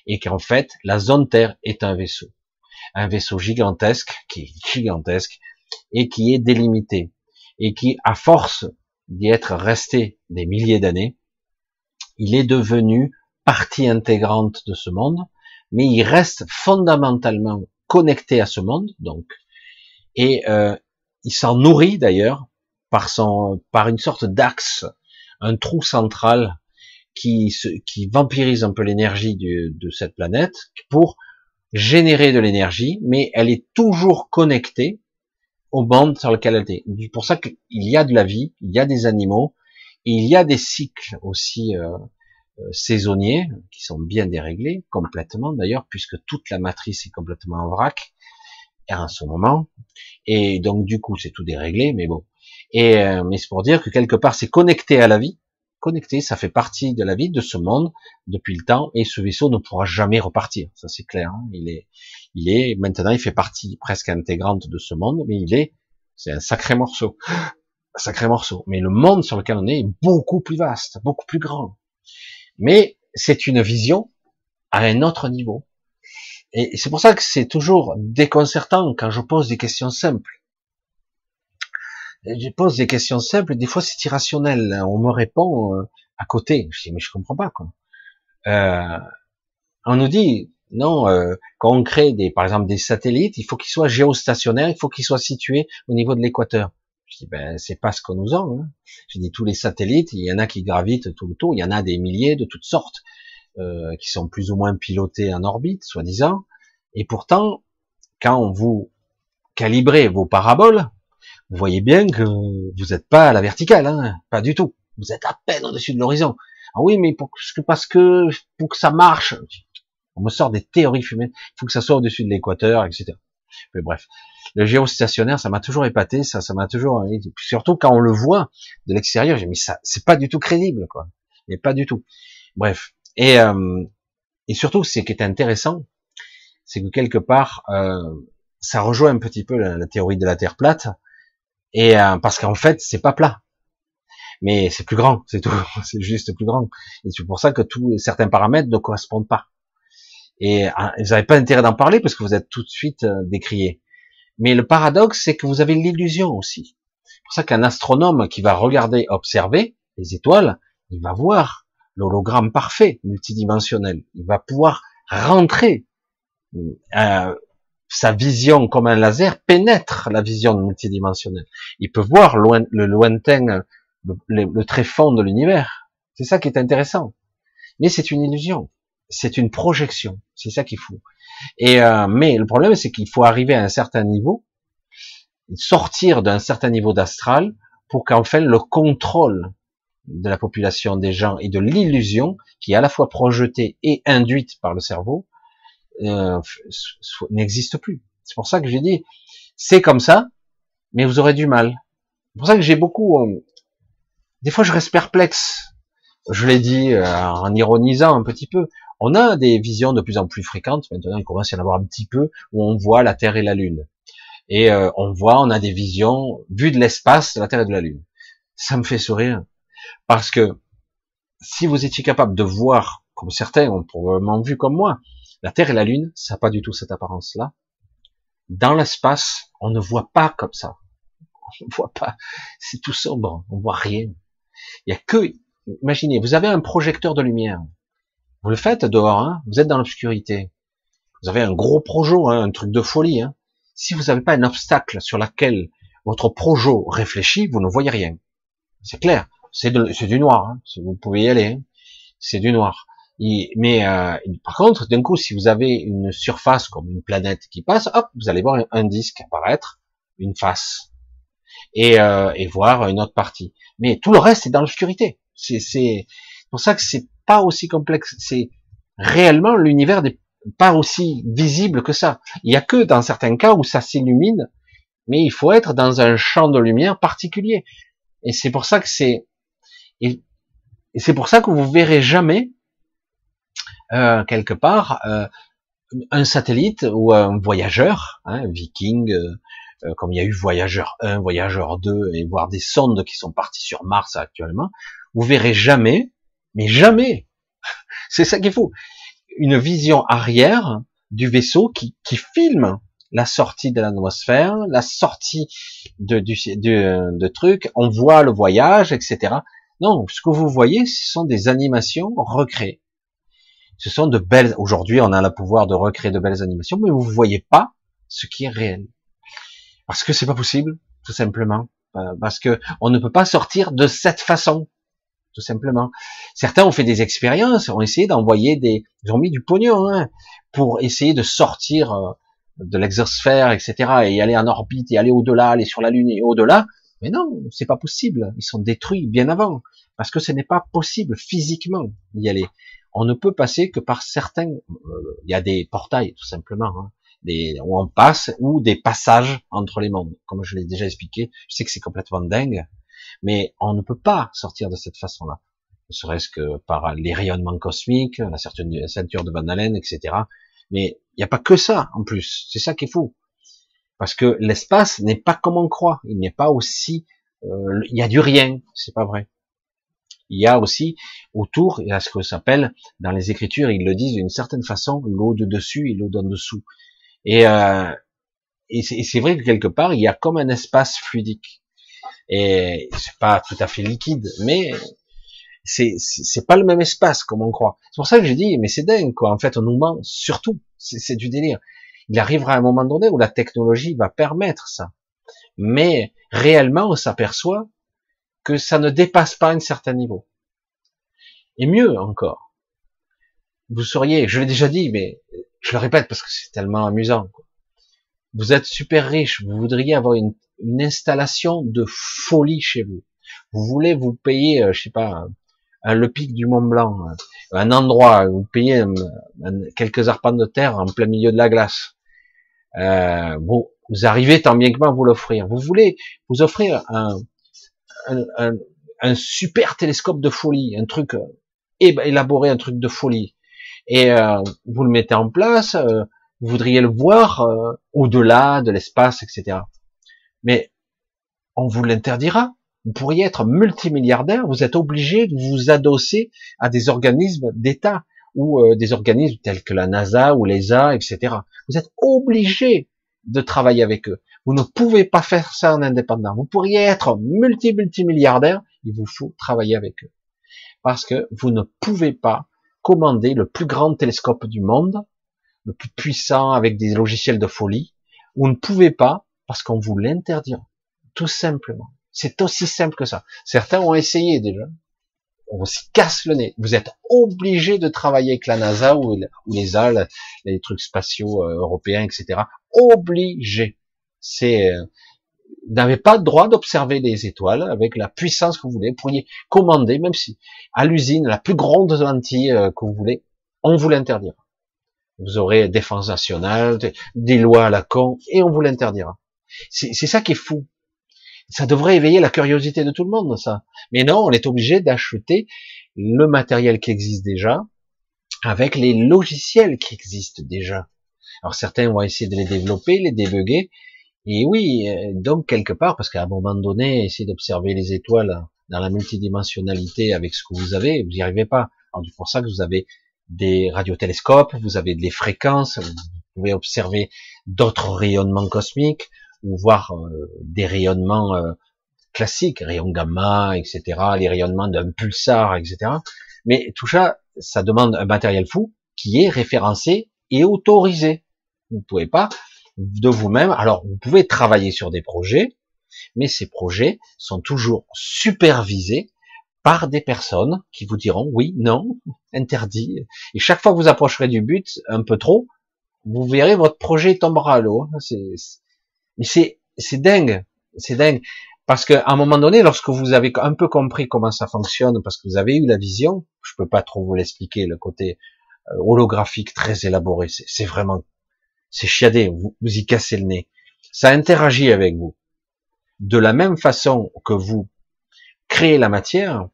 Et qu'en fait, la zone Terre est un vaisseau. Un vaisseau gigantesque, qui est gigantesque, et qui est délimité. Et qui, à force d'y être resté des milliers d'années, il est devenu partie intégrante de ce monde, mais il reste fondamentalement connecté à ce monde, donc, et euh, il s'en nourrit d'ailleurs par son, par une sorte d'axe, un trou central qui, qui vampirise un peu l'énergie de cette planète pour générer de l'énergie, mais elle est toujours connectée au monde sur lequel elle est. C'est pour ça qu'il y a de la vie, il y a des animaux, il y a des cycles aussi euh, euh, saisonniers qui sont bien déréglés complètement d'ailleurs puisque toute la matrice est complètement en vrac en ce moment. Et donc du coup c'est tout déréglé mais bon. Et euh, mais c'est pour dire que quelque part c'est connecté à la vie connecté ça fait partie de la vie de ce monde depuis le temps et ce vaisseau ne pourra jamais repartir ça c'est clair hein. il est il est maintenant il fait partie presque intégrante de ce monde mais il est c'est un sacré morceau un sacré morceau mais le monde sur lequel on est est beaucoup plus vaste beaucoup plus grand mais c'est une vision à un autre niveau. Et c'est pour ça que c'est toujours déconcertant quand je pose des questions simples. Je pose des questions simples, des fois c'est irrationnel. On me répond euh, à côté. Je dis mais je comprends pas quoi. Euh, on nous dit non, euh, quand on crée des, par exemple des satellites, il faut qu'ils soient géostationnaires, il faut qu'ils soient situés au niveau de l'équateur. Je dis, ben, c'est pas ce qu'on nous a. Hein. J'ai dit, tous les satellites, il y en a qui gravitent tout le tour, il y en a des milliers de toutes sortes, euh, qui sont plus ou moins pilotés en orbite, soi-disant. Et pourtant, quand vous calibrez vos paraboles, vous voyez bien que vous n'êtes pas à la verticale, hein, pas du tout. Vous êtes à peine au-dessus de l'horizon. Ah oui, mais pour, parce que pour que ça marche, on me sort des théories fumées. Il faut que ça soit au-dessus de l'équateur, etc. Mais bref, le géostationnaire, ça m'a toujours épaté, ça, ça m'a toujours, surtout quand on le voit de l'extérieur, j'ai mis ça, c'est pas du tout crédible, quoi. Mais pas du tout. Bref. Et, euh, et surtout, ce qui est intéressant, c'est que quelque part, euh, ça rejoint un petit peu la, théorie de la Terre plate, et euh, parce qu'en fait, c'est pas plat, mais c'est plus grand, c'est tout, c'est juste plus grand. Et c'est pour ça que tous certains paramètres ne correspondent pas. Et ah, vous n'avez pas intérêt d'en parler parce que vous êtes tout de suite euh, décrié. Mais le paradoxe, c'est que vous avez l'illusion aussi. C'est pour ça qu'un astronome qui va regarder, observer les étoiles, il va voir l'hologramme parfait, multidimensionnel. Il va pouvoir rentrer. Euh, sa vision comme un laser pénètre la vision multidimensionnelle. Il peut voir loin, le lointain, le, très fond de l'univers. C'est ça qui est intéressant. Mais c'est une illusion, c'est une projection. C'est ça qu'il faut. Et euh, mais le problème, c'est qu'il faut arriver à un certain niveau, sortir d'un certain niveau d'astral pour qu'enfin le contrôle de la population des gens et de l'illusion qui est à la fois projetée et induite par le cerveau euh, n'existe plus. C'est pour ça que j'ai dit, c'est comme ça, mais vous aurez du mal. C'est pour ça que j'ai beaucoup, euh, des fois je reste perplexe. Je l'ai dit euh, en ironisant un petit peu. On a des visions de plus en plus fréquentes. Maintenant, il commence à y en avoir un petit peu où on voit la Terre et la Lune. Et on voit, on a des visions vues de l'espace de la Terre et de la Lune. Ça me fait sourire parce que si vous étiez capable de voir, comme certains ont probablement vu comme moi, la Terre et la Lune, ça n'a pas du tout cette apparence-là. Dans l'espace, on ne voit pas comme ça. On ne voit pas. C'est tout sombre. On voit rien. Il y a que, imaginez, vous avez un projecteur de lumière. Vous le faites dehors, hein, vous êtes dans l'obscurité. Vous avez un gros projo, hein, un truc de folie. Hein. Si vous n'avez pas un obstacle sur lequel votre projo réfléchit, vous ne voyez rien. C'est clair. C'est du noir. Hein. Vous pouvez y aller. Hein. C'est du noir mais euh, par contre, d'un coup, si vous avez une surface comme une planète qui passe, hop, vous allez voir un, disque apparaître, une face, et, euh, et voir une autre partie. Mais tout le reste est dans l'obscurité. C'est pour ça que c'est pas aussi complexe. C'est réellement l'univers n'est pas aussi visible que ça. Il y a que dans certains cas où ça s'illumine, mais il faut être dans un champ de lumière particulier. Et c'est pour ça que c'est et, et c'est pour ça que vous verrez jamais euh, quelque part euh, un satellite ou un voyageur, hein, viking, euh, comme il y a eu voyageur 1, voyageur 2, et voir des sondes qui sont parties sur Mars actuellement, vous verrez jamais, mais jamais, c'est ça qu'il faut, une vision arrière du vaisseau qui, filme la sortie de l'atmosphère, la sortie de, de, de trucs, on voit le voyage, etc. Non, ce que vous voyez, ce sont des animations recréées. Ce sont de belles, aujourd'hui, on a le pouvoir de recréer de belles animations, mais vous voyez pas ce qui est réel. Parce que c'est pas possible, tout simplement. Euh, parce que on ne peut pas sortir de cette façon, tout simplement. Certains ont fait des expériences, ont essayé d'envoyer des, ils ont mis du pognon hein, pour essayer de sortir euh, de l'exosphère, etc., et aller en orbite, et aller au-delà, aller sur la Lune et au-delà. Mais non, c'est pas possible. Ils sont détruits bien avant, parce que ce n'est pas possible physiquement d'y aller on ne peut passer que par certains, euh, il y a des portails tout simplement, hein, des, où on passe, ou des passages entre les mondes, comme je l'ai déjà expliqué. Je sais que c'est complètement dingue, mais on ne peut pas sortir de cette façon-là, ne serait-ce que par les rayonnements cosmiques, la ceinture de Van Allen, etc. Mais il n'y a pas que ça en plus, c'est ça qui est fou, parce que l'espace n'est pas comme on croit, il n'est pas aussi, euh, il y a du rien, c'est pas vrai il y a aussi autour, il y a ce que s'appelle, dans les écritures, ils le disent d'une certaine façon, l'eau de dessus et l'eau d'en dessous. Et, euh, et c'est vrai que quelque part, il y a comme un espace fluidique. Et c'est pas tout à fait liquide, mais c'est c'est pas le même espace comme on croit. C'est pour ça que j'ai dit, mais c'est dingue quoi. En fait, on nous ment surtout. C'est du délire. Il arrivera un moment donné où la technologie va permettre ça, mais réellement, on s'aperçoit que ça ne dépasse pas un certain niveau. Et mieux encore, vous seriez, je l'ai déjà dit, mais je le répète parce que c'est tellement amusant. Vous êtes super riche, vous voudriez avoir une, installation de folie chez vous. Vous voulez vous payer, euh, je sais pas, le pic du Mont Blanc, un endroit, vous payez quelques arpents de terre en plein milieu de la glace. Euh, vous, vous arrivez tant bien que mal à vous l'offrir. Vous voulez vous offrir un, un, super télescope de folie, un truc euh, élaboré, un truc de folie. Et euh, vous le mettez en place, euh, vous voudriez le voir au-delà de l'espace, etc. Mais on vous l'interdira. Vous pourriez être multimilliardaire, vous êtes obligé de vous adosser à des organismes d'État. ou euh, des organismes tels que la NASA ou l'ESA, etc. Vous êtes obligé de travailler avec eux. Vous ne pouvez pas faire ça en indépendant. Vous pourriez être multi-multimilliardaire, il vous faut travailler avec eux. Parce que vous ne pouvez pas commander le plus grand télescope du monde, le plus puissant avec des logiciels de folie. Vous ne pouvez pas parce qu'on vous l'interdira. Tout simplement. C'est aussi simple que ça. Certains ont essayé déjà. On s'y casse le nez. Vous êtes obligé de travailler avec la NASA ou, les AL, les trucs spatiaux euh, européens, etc. Obligé. C'est, euh, n'avez pas le droit d'observer les étoiles avec la puissance que vous voulez. Vous pourriez commander, même si à l'usine, la plus grande lentille euh, que vous voulez, on vous l'interdira. Vous aurez défense nationale, des lois à la con, et on vous l'interdira. C'est ça qui est fou. Ça devrait éveiller la curiosité de tout le monde, ça. Mais non, on est obligé d'acheter le matériel qui existe déjà avec les logiciels qui existent déjà. Alors certains vont essayer de les développer, les débugger. Et oui, euh, donc quelque part, parce qu'à un moment donné, essayer d'observer les étoiles dans la multidimensionnalité avec ce que vous avez, vous n'y arrivez pas. C'est pour ça que vous avez des radiotélescopes, vous avez des fréquences, vous pouvez observer d'autres rayonnements cosmiques, ou voir euh, des rayonnements euh, classiques, rayons gamma, etc., les rayonnements d'un pulsar, etc. Mais tout ça, ça demande un matériel fou qui est référencé et autorisé. Vous ne pouvez pas de vous-même. Alors, vous pouvez travailler sur des projets, mais ces projets sont toujours supervisés par des personnes qui vous diront oui, non, interdit. Et chaque fois que vous approcherez du but un peu trop, vous verrez votre projet tombera à l'eau. C'est, mais c'est, c'est dingue, c'est dingue. Parce qu'à un moment donné, lorsque vous avez un peu compris comment ça fonctionne, parce que vous avez eu la vision, je peux pas trop vous l'expliquer, le côté euh, holographique très élaboré, c'est vraiment, c'est chiadé, vous, y cassez le nez. Ça interagit avec vous. De la même façon que vous créez la matière,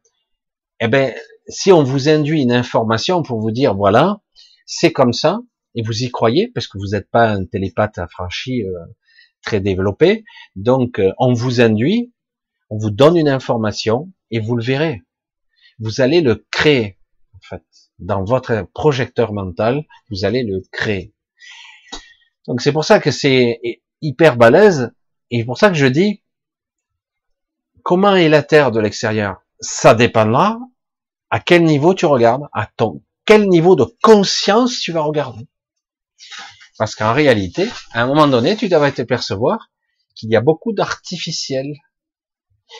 eh ben, si on vous induit une information pour vous dire, voilà, c'est comme ça, et vous y croyez, parce que vous n'êtes pas un télépathe affranchi, euh, très développé. Donc, euh, on vous induit, on vous donne une information et vous le verrez. Vous allez le créer, en fait, dans votre projecteur mental, vous allez le créer. Donc, c'est pour ça que c'est hyper balèze et pour ça que je dis, comment est la Terre de l'extérieur? Ça dépendra à quel niveau tu regardes, à ton quel niveau de conscience tu vas regarder. Parce qu'en réalité, à un moment donné, tu devrais te percevoir qu'il y a beaucoup d'artificiel.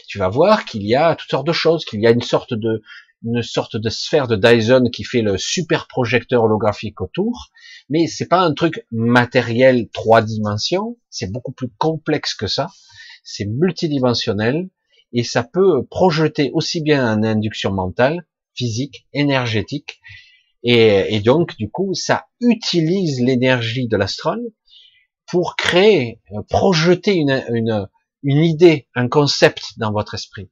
Tu vas voir qu'il y a toutes sortes de choses, qu'il y a une sorte de, une sorte de sphère de Dyson qui fait le super projecteur holographique autour, mais c'est pas un truc matériel trois dimensions, c'est beaucoup plus complexe que ça, c'est multidimensionnel, et ça peut projeter aussi bien en induction mentale, physique, énergétique, et, donc, du coup, ça utilise l'énergie de l'astral pour créer, euh, projeter une, une, une idée, un concept dans votre esprit.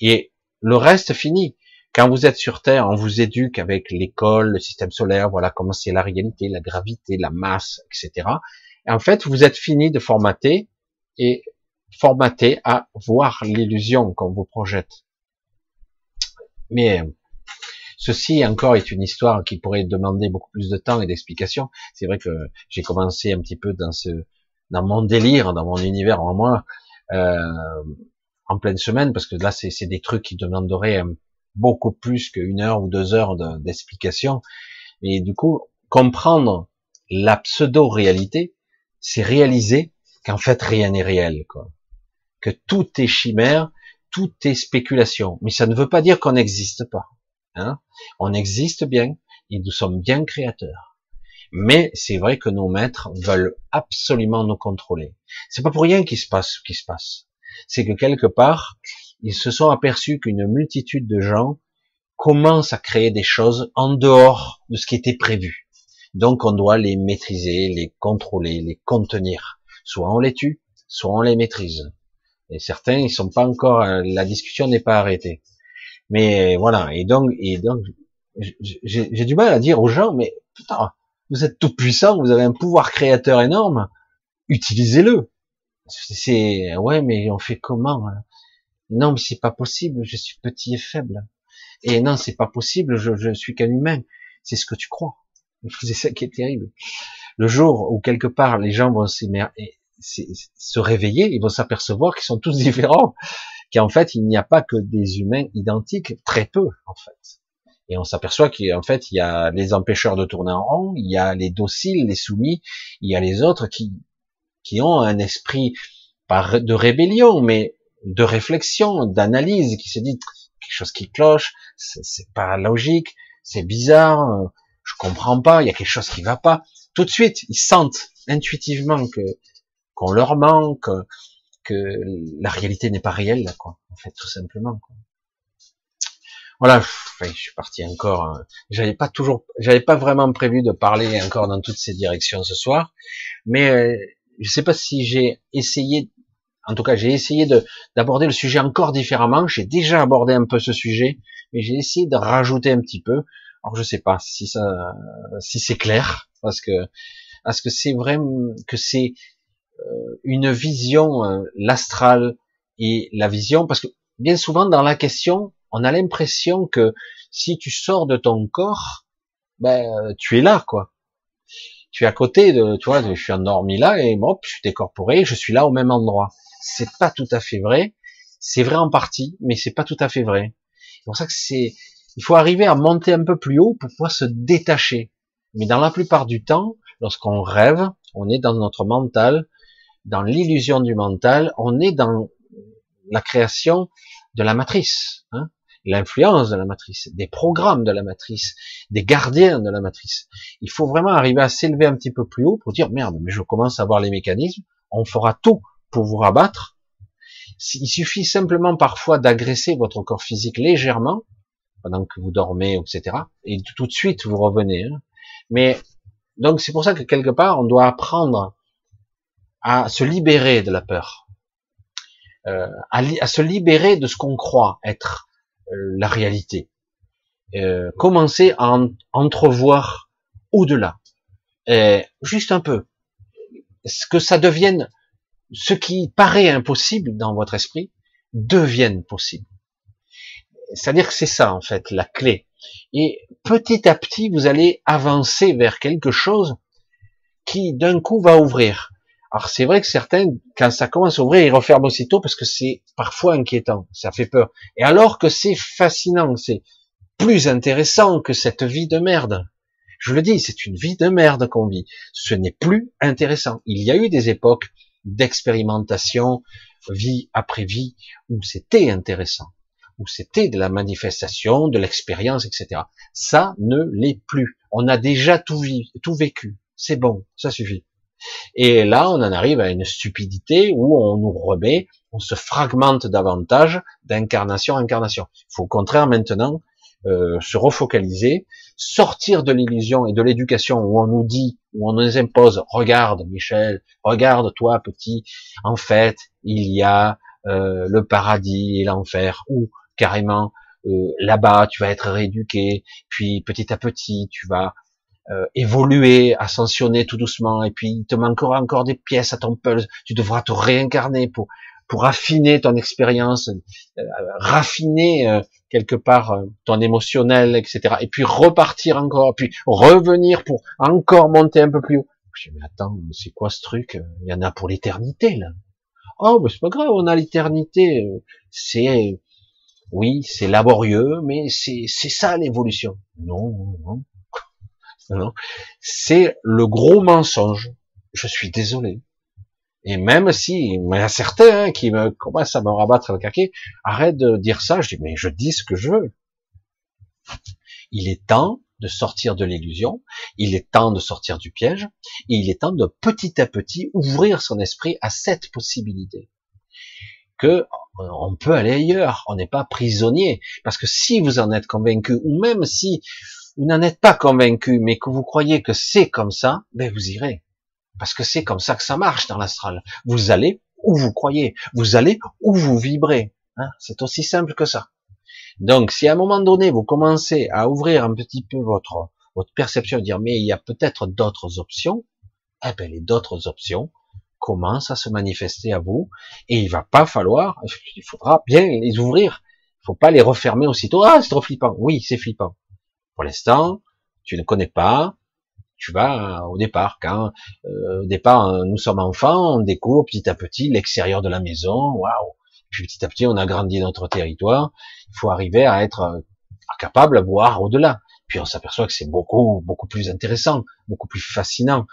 Et le reste finit. Quand vous êtes sur Terre, on vous éduque avec l'école, le système solaire, voilà comment c'est la réalité, la gravité, la masse, etc. Et en fait, vous êtes fini de formater et formaté à voir l'illusion qu'on vous projette. Mais Ceci encore est une histoire qui pourrait demander beaucoup plus de temps et d'explications. C'est vrai que j'ai commencé un petit peu dans ce, dans mon délire, dans mon univers en moi, euh, en pleine semaine, parce que là c'est des trucs qui demanderaient beaucoup plus qu'une heure ou deux heures d'explication. Et du coup, comprendre la pseudo-réalité, c'est réaliser qu'en fait rien n'est réel, quoi. Que tout est chimère, tout est spéculation. Mais ça ne veut pas dire qu'on n'existe pas. Hein on existe bien et nous sommes bien créateurs. Mais c'est vrai que nos maîtres veulent absolument nous contrôler. C'est pas pour rien qu'il se passe ce qui se passe. C'est que quelque part, ils se sont aperçus qu'une multitude de gens commencent à créer des choses en dehors de ce qui était prévu. Donc on doit les maîtriser, les contrôler, les contenir. Soit on les tue, soit on les maîtrise. Et certains, ils sont pas encore, euh, la discussion n'est pas arrêtée. Mais voilà, et donc, et donc, j'ai du mal à dire aux gens, mais putain, vous êtes tout puissant, vous avez un pouvoir créateur énorme, utilisez-le. C'est ouais, mais on fait comment hein? Non, mais c'est pas possible. Je suis petit et faible. Et non, c'est pas possible. Je, je suis qu'un humain. c'est ce que tu crois. C'est ça qui est terrible. Le jour où quelque part les gens vont se réveiller, ils vont s'apercevoir qu'ils sont tous différents, qu'en fait il n'y a pas que des humains identiques, très peu en fait. Et on s'aperçoit qu'en fait il y a les empêcheurs de tourner en rond, il y a les dociles, les soumis, il y a les autres qui qui ont un esprit de rébellion, mais de réflexion, d'analyse, qui se dit quelque chose qui cloche, c'est pas logique, c'est bizarre, je comprends pas, il y a quelque chose qui va pas. Tout de suite, ils sentent intuitivement que qu'on leur manque, que la réalité n'est pas réelle, quoi. En fait, tout simplement. Quoi. Voilà, je suis parti encore. Hein. J'avais pas toujours, j'avais pas vraiment prévu de parler encore dans toutes ces directions ce soir, mais euh, je sais pas si j'ai essayé, en tout cas, j'ai essayé de d'aborder le sujet encore différemment. J'ai déjà abordé un peu ce sujet, mais j'ai essayé de rajouter un petit peu. Alors je sais pas si ça, si c'est clair, parce que parce que c'est vrai que c'est euh, une vision, euh, l'astral et la vision, parce que bien souvent dans la question, on a l'impression que si tu sors de ton corps, ben tu es là, quoi. Tu es à côté de, tu vois, je suis endormi là et hop, je suis décorporé, je suis là au même endroit. C'est pas tout à fait vrai. C'est vrai en partie, mais c'est pas tout à fait vrai. C'est pour ça que c'est, il faut arriver à monter un peu plus haut pour pouvoir se détacher. Mais dans la plupart du temps, lorsqu'on rêve, on est dans notre mental, dans l'illusion du mental, on est dans la création de la matrice, hein, l'influence de la matrice, des programmes de la matrice, des gardiens de la matrice. Il faut vraiment arriver à s'élever un petit peu plus haut pour dire merde, mais je commence à voir les mécanismes, on fera tout pour vous rabattre. Il suffit simplement parfois d'agresser votre corps physique légèrement pendant que vous dormez, etc. Et tout de suite, vous revenez. Hein. Mais donc c'est pour ça que quelque part, on doit apprendre à se libérer de la peur, euh, à, se libérer de ce qu'on croit être euh, la réalité. Euh, commencer à entrevoir au-delà, juste un peu, ce que ça devienne, ce qui paraît impossible dans votre esprit devienne possible. C'est-à-dire que c'est ça, en fait, la clé. Et petit à petit, vous allez avancer vers quelque chose qui, d'un coup, va ouvrir. Alors, c'est vrai que certains, quand ça commence à ouvrir, ils referment aussitôt parce que c'est parfois inquiétant, ça fait peur. Et alors que c'est fascinant, c'est plus intéressant que cette vie de merde. Je le dis, c'est une vie de merde qu'on vit. Ce n'est plus intéressant. Il y a eu des époques d'expérimentation, vie après vie, où c'était intéressant où c'était de la manifestation, de l'expérience, etc. Ça ne l'est plus. On a déjà tout, vécu. C'est bon, ça suffit. Et là, on en arrive à une stupidité où on nous remet, on se fragmente davantage d'incarnation en incarnation. Il faut au contraire maintenant euh, se refocaliser, sortir de l'illusion et de l'éducation où on nous dit, où on nous impose, regarde Michel, regarde toi petit, en fait, il y a euh, le paradis et l'enfer, ou carrément euh, là-bas, tu vas être rééduqué, puis petit à petit, tu vas euh, évoluer, ascensionner tout doucement, et puis il te manquera encore des pièces à ton puzzle, tu devras te réincarner pour pour affiner ton expérience, euh, raffiner quelque part ton émotionnel, etc. Et puis repartir encore, puis revenir pour encore monter un peu plus haut. Je dis, mais attends, c'est quoi ce truc Il y en a pour l'éternité, là. Oh, mais c'est pas grave, on a l'éternité. C'est oui, c'est laborieux, mais c'est ça l'évolution. Non, non, non. C'est le gros mensonge. Je suis désolé. Et même si, il y certains hein, qui me commencent à me rabattre le caquet, arrête de dire ça. Je dis, mais je dis ce que je veux. Il est temps de sortir de l'illusion, il est temps de sortir du piège, et il est temps de petit à petit ouvrir son esprit à cette possibilité que on peut aller ailleurs, on n'est pas prisonnier. Parce que si vous en êtes convaincu, ou même si vous n'en êtes pas convaincu, mais que vous croyez que c'est comme ça, ben vous irez. Parce que c'est comme ça que ça marche dans l'astral. Vous allez où vous croyez, vous allez où vous vibrez. Hein c'est aussi simple que ça. Donc, si à un moment donné vous commencez à ouvrir un petit peu votre votre perception, dire mais il y a peut-être d'autres options, eh ben les d'autres options, commence à se manifester à vous, et il va pas falloir, il faudra bien les ouvrir. Il faut pas les refermer aussitôt. Ah, c'est trop flippant. Oui, c'est flippant. Pour l'instant, tu ne connais pas, tu vas au départ. Quand euh, au départ nous sommes enfants, on découvre petit à petit l'extérieur de la maison. Waouh Puis petit à petit, on a grandi notre territoire. Il faut arriver à être euh, capable de voir au-delà. Puis on s'aperçoit que c'est beaucoup beaucoup plus intéressant, beaucoup plus fascinant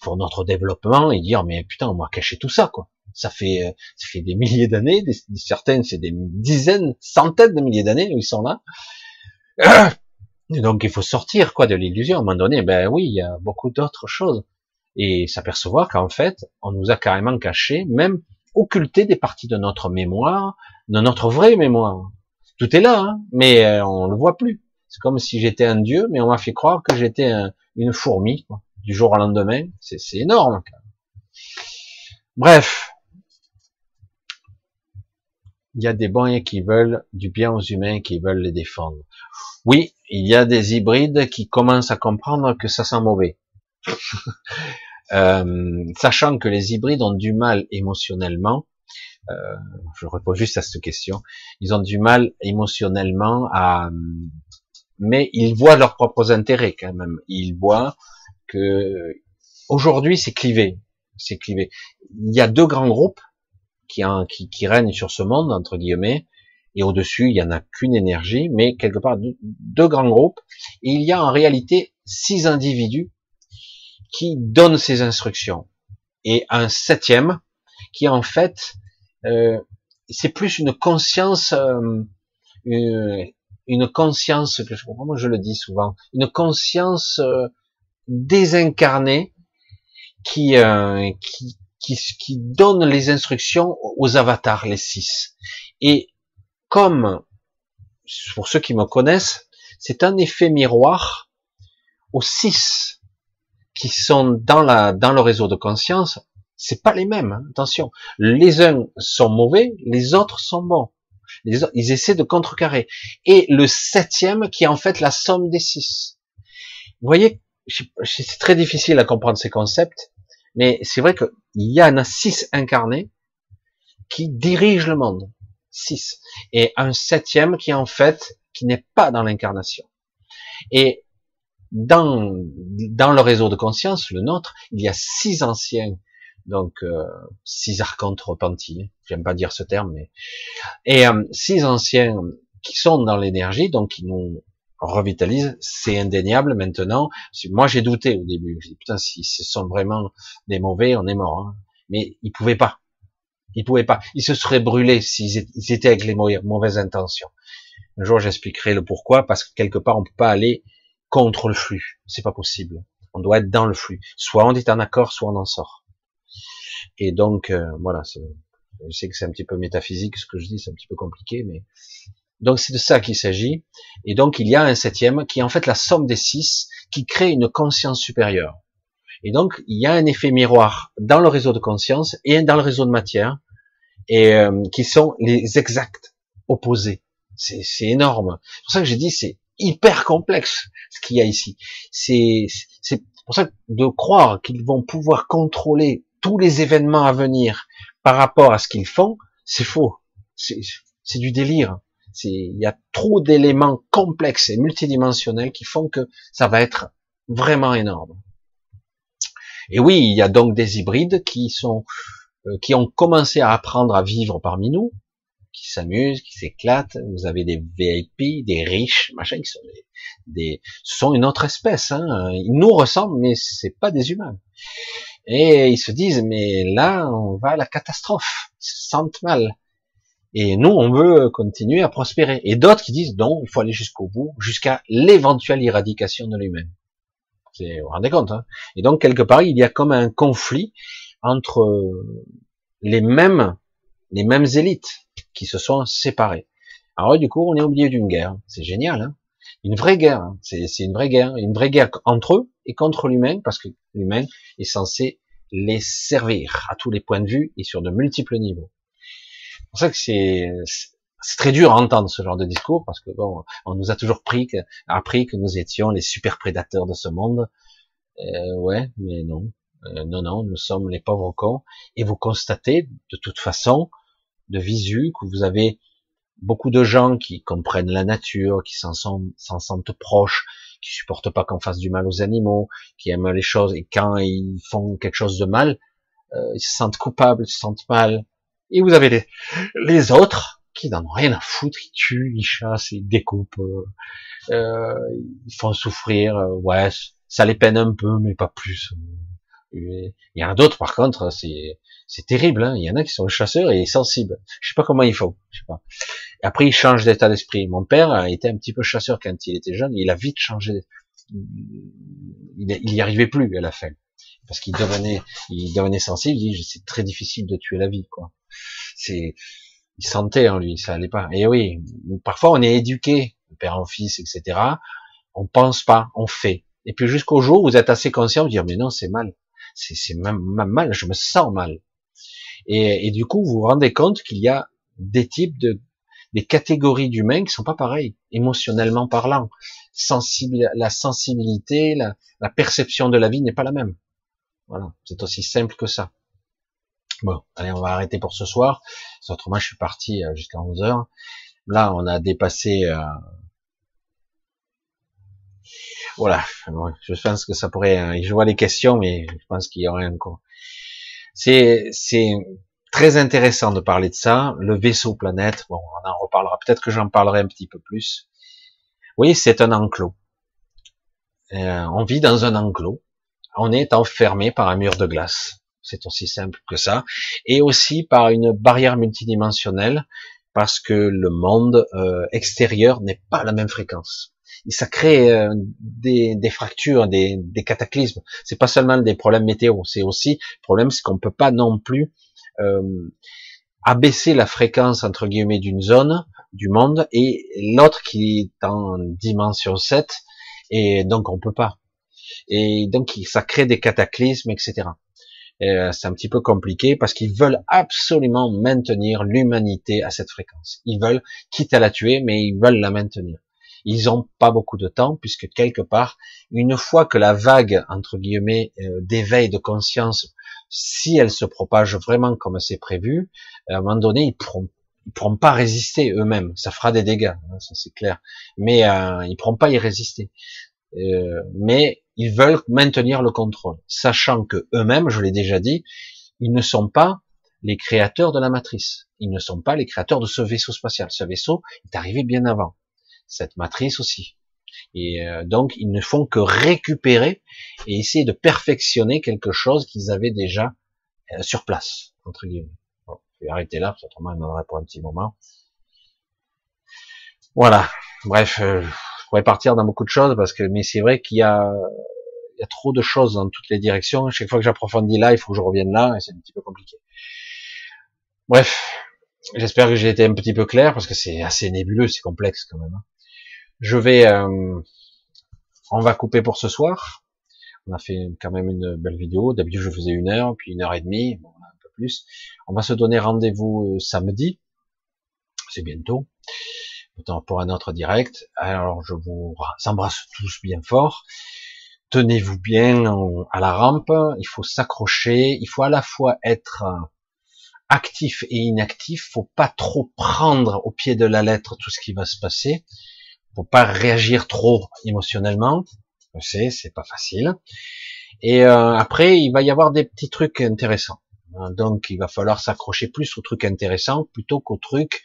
pour notre développement et dire mais putain on m'a caché tout ça quoi. Ça fait euh, ça fait des milliers d'années, des, certaines c'est des dizaines, centaines de milliers d'années où ils sont là. Donc il faut sortir quoi de l'illusion. À un moment donné, ben oui, il y a beaucoup d'autres choses et s'apercevoir qu'en fait, on nous a carrément caché, même occulté des parties de notre mémoire, de notre vraie mémoire. Tout est là, hein, mais euh, on le voit plus. C'est comme si j'étais un dieu, mais on m'a fait croire que j'étais une fourmi quoi, du jour au lendemain. C'est énorme. Bref, il y a des bons qui veulent du bien aux humains, qui veulent les défendre. Oui, il y a des hybrides qui commencent à comprendre que ça sent mauvais. euh, sachant que les hybrides ont du mal émotionnellement, euh, je réponds juste à cette question, ils ont du mal émotionnellement à... Mais ils voient leurs propres intérêts quand même. Ils voient que aujourd'hui c'est clivé. C'est clivé. Il y a deux grands groupes qui, règnent sur ce monde, entre guillemets, et au-dessus, il y en a qu'une énergie, mais quelque part deux, grands groupes, et il y a en réalité six individus qui donnent ces instructions, et un septième qui en fait, euh, c'est plus une conscience, euh, une, conscience, que je, moi je le dis souvent, une conscience euh, désincarnée qui, euh, qui, qui, qui donne les instructions aux avatars, les six. Et comme, pour ceux qui me connaissent, c'est un effet miroir aux six qui sont dans la, dans le réseau de conscience. C'est pas les mêmes, hein, attention. Les uns sont mauvais, les autres sont bons. Ils essaient de contrecarrer. Et le septième qui est en fait la somme des six. Vous voyez, c'est très difficile à comprendre ces concepts, mais c'est vrai qu'il y en a six incarnés qui dirigent le monde. 6. Et un septième qui en fait, qui n'est pas dans l'incarnation. Et dans, dans le réseau de conscience, le nôtre, il y a six anciens, donc euh, six archontes repentis, j'aime pas dire ce terme, mais et euh, six anciens qui sont dans l'énergie, donc qui nous revitalisent, c'est indéniable maintenant. Moi j'ai douté au début, j'ai dit putain si ce sont vraiment des mauvais, on est mort. Hein. Mais ils pouvaient pas. Ils pouvaient pas. Ils se seraient brûlés s'ils étaient avec les mauvaises intentions. Un jour, j'expliquerai le pourquoi, parce que quelque part, on peut pas aller contre le flux. C'est pas possible. On doit être dans le flux. Soit on est en accord, soit on en sort. Et donc, euh, voilà. Je sais que c'est un petit peu métaphysique ce que je dis, c'est un petit peu compliqué, mais donc c'est de ça qu'il s'agit. Et donc il y a un septième qui est en fait la somme des six, qui crée une conscience supérieure. Et donc il y a un effet miroir dans le réseau de conscience et dans le réseau de matière et euh, qui sont les exacts opposés. C'est, énorme. C'est pour ça que j'ai dit c'est hyper complexe ce qu'il y a ici. C'est, pour ça que de croire qu'ils vont pouvoir contrôler tous les événements à venir par rapport à ce qu'ils font, c'est faux. C'est, du délire. Il y a trop d'éléments complexes et multidimensionnels qui font que ça va être vraiment énorme. Et oui, il y a donc des hybrides qui sont qui ont commencé à apprendre à vivre parmi nous, qui s'amusent, qui s'éclatent. Vous avez des VIP, des riches, machin, qui sont des, sont une autre espèce. Hein. Ils nous ressemblent, mais c'est pas des humains. Et ils se disent, mais là, on va à la catastrophe. Ils se sentent mal. Et nous, on veut continuer à prospérer. Et d'autres qui disent, non, il faut aller jusqu'au bout, jusqu'à l'éventuelle éradication de l'humain. Vous vous rendez compte hein Et donc, quelque part, il y a comme un conflit entre euh, les mêmes, les mêmes élites qui se sont séparées. Alors du coup, on est au milieu d'une guerre. C'est génial, hein une vraie guerre. Hein. c'est une vraie guerre, une vraie guerre entre eux et contre l'humain, parce que l'humain est censé les servir à tous les points de vue et sur de multiples niveaux. C'est pour ça que c'est c'est très dur à entendre ce genre de discours parce que bon, on nous a toujours pris que, appris que nous étions les super prédateurs de ce monde. Euh, ouais, mais non. Euh, non, non, nous sommes les pauvres cons. Et vous constatez, de toute façon, de visu, que vous avez beaucoup de gens qui comprennent la nature, qui s'en sentent proches, qui supportent pas qu'on fasse du mal aux animaux, qui aiment les choses, et quand ils font quelque chose de mal, euh, ils se sentent coupables, ils se sentent mal. Et vous avez les, les autres qui n'en ont rien à foutre, ils tuent, ils chassent, ils découpent, euh, euh ils font souffrir, euh, ouais, ça les peine un peu, mais pas plus. Il y en a d'autres, par contre, c'est c'est terrible. Hein. Il y en a qui sont chasseurs et sensibles. Je sais pas comment ils font. Je sais pas. après, ils changent d'état d'esprit. Mon père a été un petit peu chasseur quand il était jeune. Il a vite changé. Il, il y arrivait plus à la fin parce qu'il devenait, il devenait sensible. Il dit c'est très difficile de tuer la vie, quoi. C'est, il sentait en lui, ça allait pas. Et oui, parfois on est éduqué, père en fils, etc. On pense pas, on fait. Et puis jusqu'au jour où vous êtes assez conscient de dire mais non c'est mal, c'est même, mal, je me sens mal. Et, et du coup vous vous rendez compte qu'il y a des types de des catégories d'humains qui sont pas pareils, émotionnellement parlant. Sensible, la sensibilité, la, la perception de la vie n'est pas la même. Voilà, c'est aussi simple que ça. Bon, allez, on va arrêter pour ce soir. Autrement, je suis parti euh, jusqu'à 11 heures. Là, on a dépassé euh, voilà, je pense que ça pourrait. Hein, je vois les questions, mais je pense qu'il y aurait encore. C'est c'est très intéressant de parler de ça. Le vaisseau planète. Bon, on en reparlera. Peut-être que j'en parlerai un petit peu plus. Oui, c'est un enclos. Euh, on vit dans un enclos. On est enfermé par un mur de glace. C'est aussi simple que ça. Et aussi par une barrière multidimensionnelle, parce que le monde euh, extérieur n'est pas à la même fréquence ça crée euh, des, des, fractures, des, des cataclysmes. C'est pas seulement des problèmes météo, c'est aussi le problème, c'est qu'on peut pas non plus euh, abaisser la fréquence entre guillemets d'une zone du monde et l'autre qui est en dimension 7 et donc on peut pas. Et donc ça crée des cataclysmes, etc. Euh, c'est un petit peu compliqué parce qu'ils veulent absolument maintenir l'humanité à cette fréquence. Ils veulent, quitte à la tuer, mais ils veulent la maintenir. Ils ont pas beaucoup de temps puisque quelque part, une fois que la vague entre guillemets euh, d'éveil de conscience, si elle se propage vraiment comme c'est prévu, à un moment donné, ils pourront pourront pas résister eux-mêmes. Ça fera des dégâts, hein, ça c'est clair. Mais euh, ils pourront pas y résister. Euh, mais ils veulent maintenir le contrôle, sachant que eux-mêmes, je l'ai déjà dit, ils ne sont pas les créateurs de la matrice. Ils ne sont pas les créateurs de ce vaisseau spatial. Ce vaisseau est arrivé bien avant cette matrice aussi. Et euh, donc, ils ne font que récupérer et essayer de perfectionner quelque chose qu'ils avaient déjà euh, sur place, entre guillemets. Je vais arrêter là, parce que autrement, on en aurait pour un petit moment. Voilà. Bref, euh, je pourrais partir dans beaucoup de choses, parce que, mais c'est vrai qu'il y a, il y a trop de choses dans toutes les directions. Chaque fois que j'approfondis là, il faut que je revienne là, et c'est un petit peu compliqué. Bref, j'espère que j'ai été un petit peu clair, parce que c'est assez nébuleux, c'est complexe quand même. Hein. Je vais, euh, on va couper pour ce soir. On a fait quand même une belle vidéo. D'habitude, je faisais une heure, puis une heure et demie, bon, un peu plus. On va se donner rendez-vous euh, samedi. C'est bientôt. Pour un autre direct. Alors, je vous embrasse tous bien fort. Tenez-vous bien à la rampe. Il faut s'accrocher. Il faut à la fois être actif et inactif. Faut pas trop prendre au pied de la lettre tout ce qui va se passer faut pas réagir trop émotionnellement. Je sais, c'est pas facile. Et euh, après, il va y avoir des petits trucs intéressants. Hein, donc, il va falloir s'accrocher plus aux trucs intéressants plutôt qu'aux trucs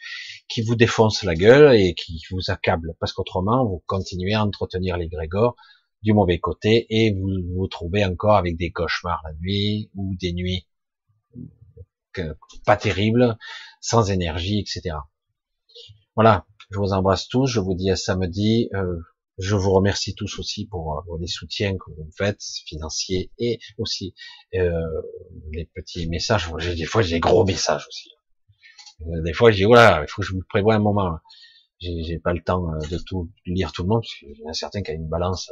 qui vous défoncent la gueule et qui vous accablent. Parce qu'autrement, vous continuez à entretenir les grégores du mauvais côté et vous vous trouvez encore avec des cauchemars la nuit ou des nuits pas terribles, sans énergie, etc. Voilà. Je vous embrasse tous. Je vous dis à samedi. Euh, je vous remercie tous aussi pour, euh, les soutiens que vous me faites, financiers et aussi euh, les petits messages. Des fois, j'ai des gros messages aussi. Des fois, je dis voilà, il faut que je me prévoie un moment. J'ai pas le temps de tout lire tout le monde, parce qu'il y en a certains qui a une balance,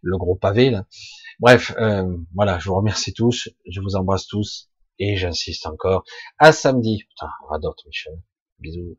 le gros pavé là. Bref, voilà, je vous remercie tous, je vous embrasse tous et j'insiste encore à samedi. Putain, on va d'autres, Michel. Bisous.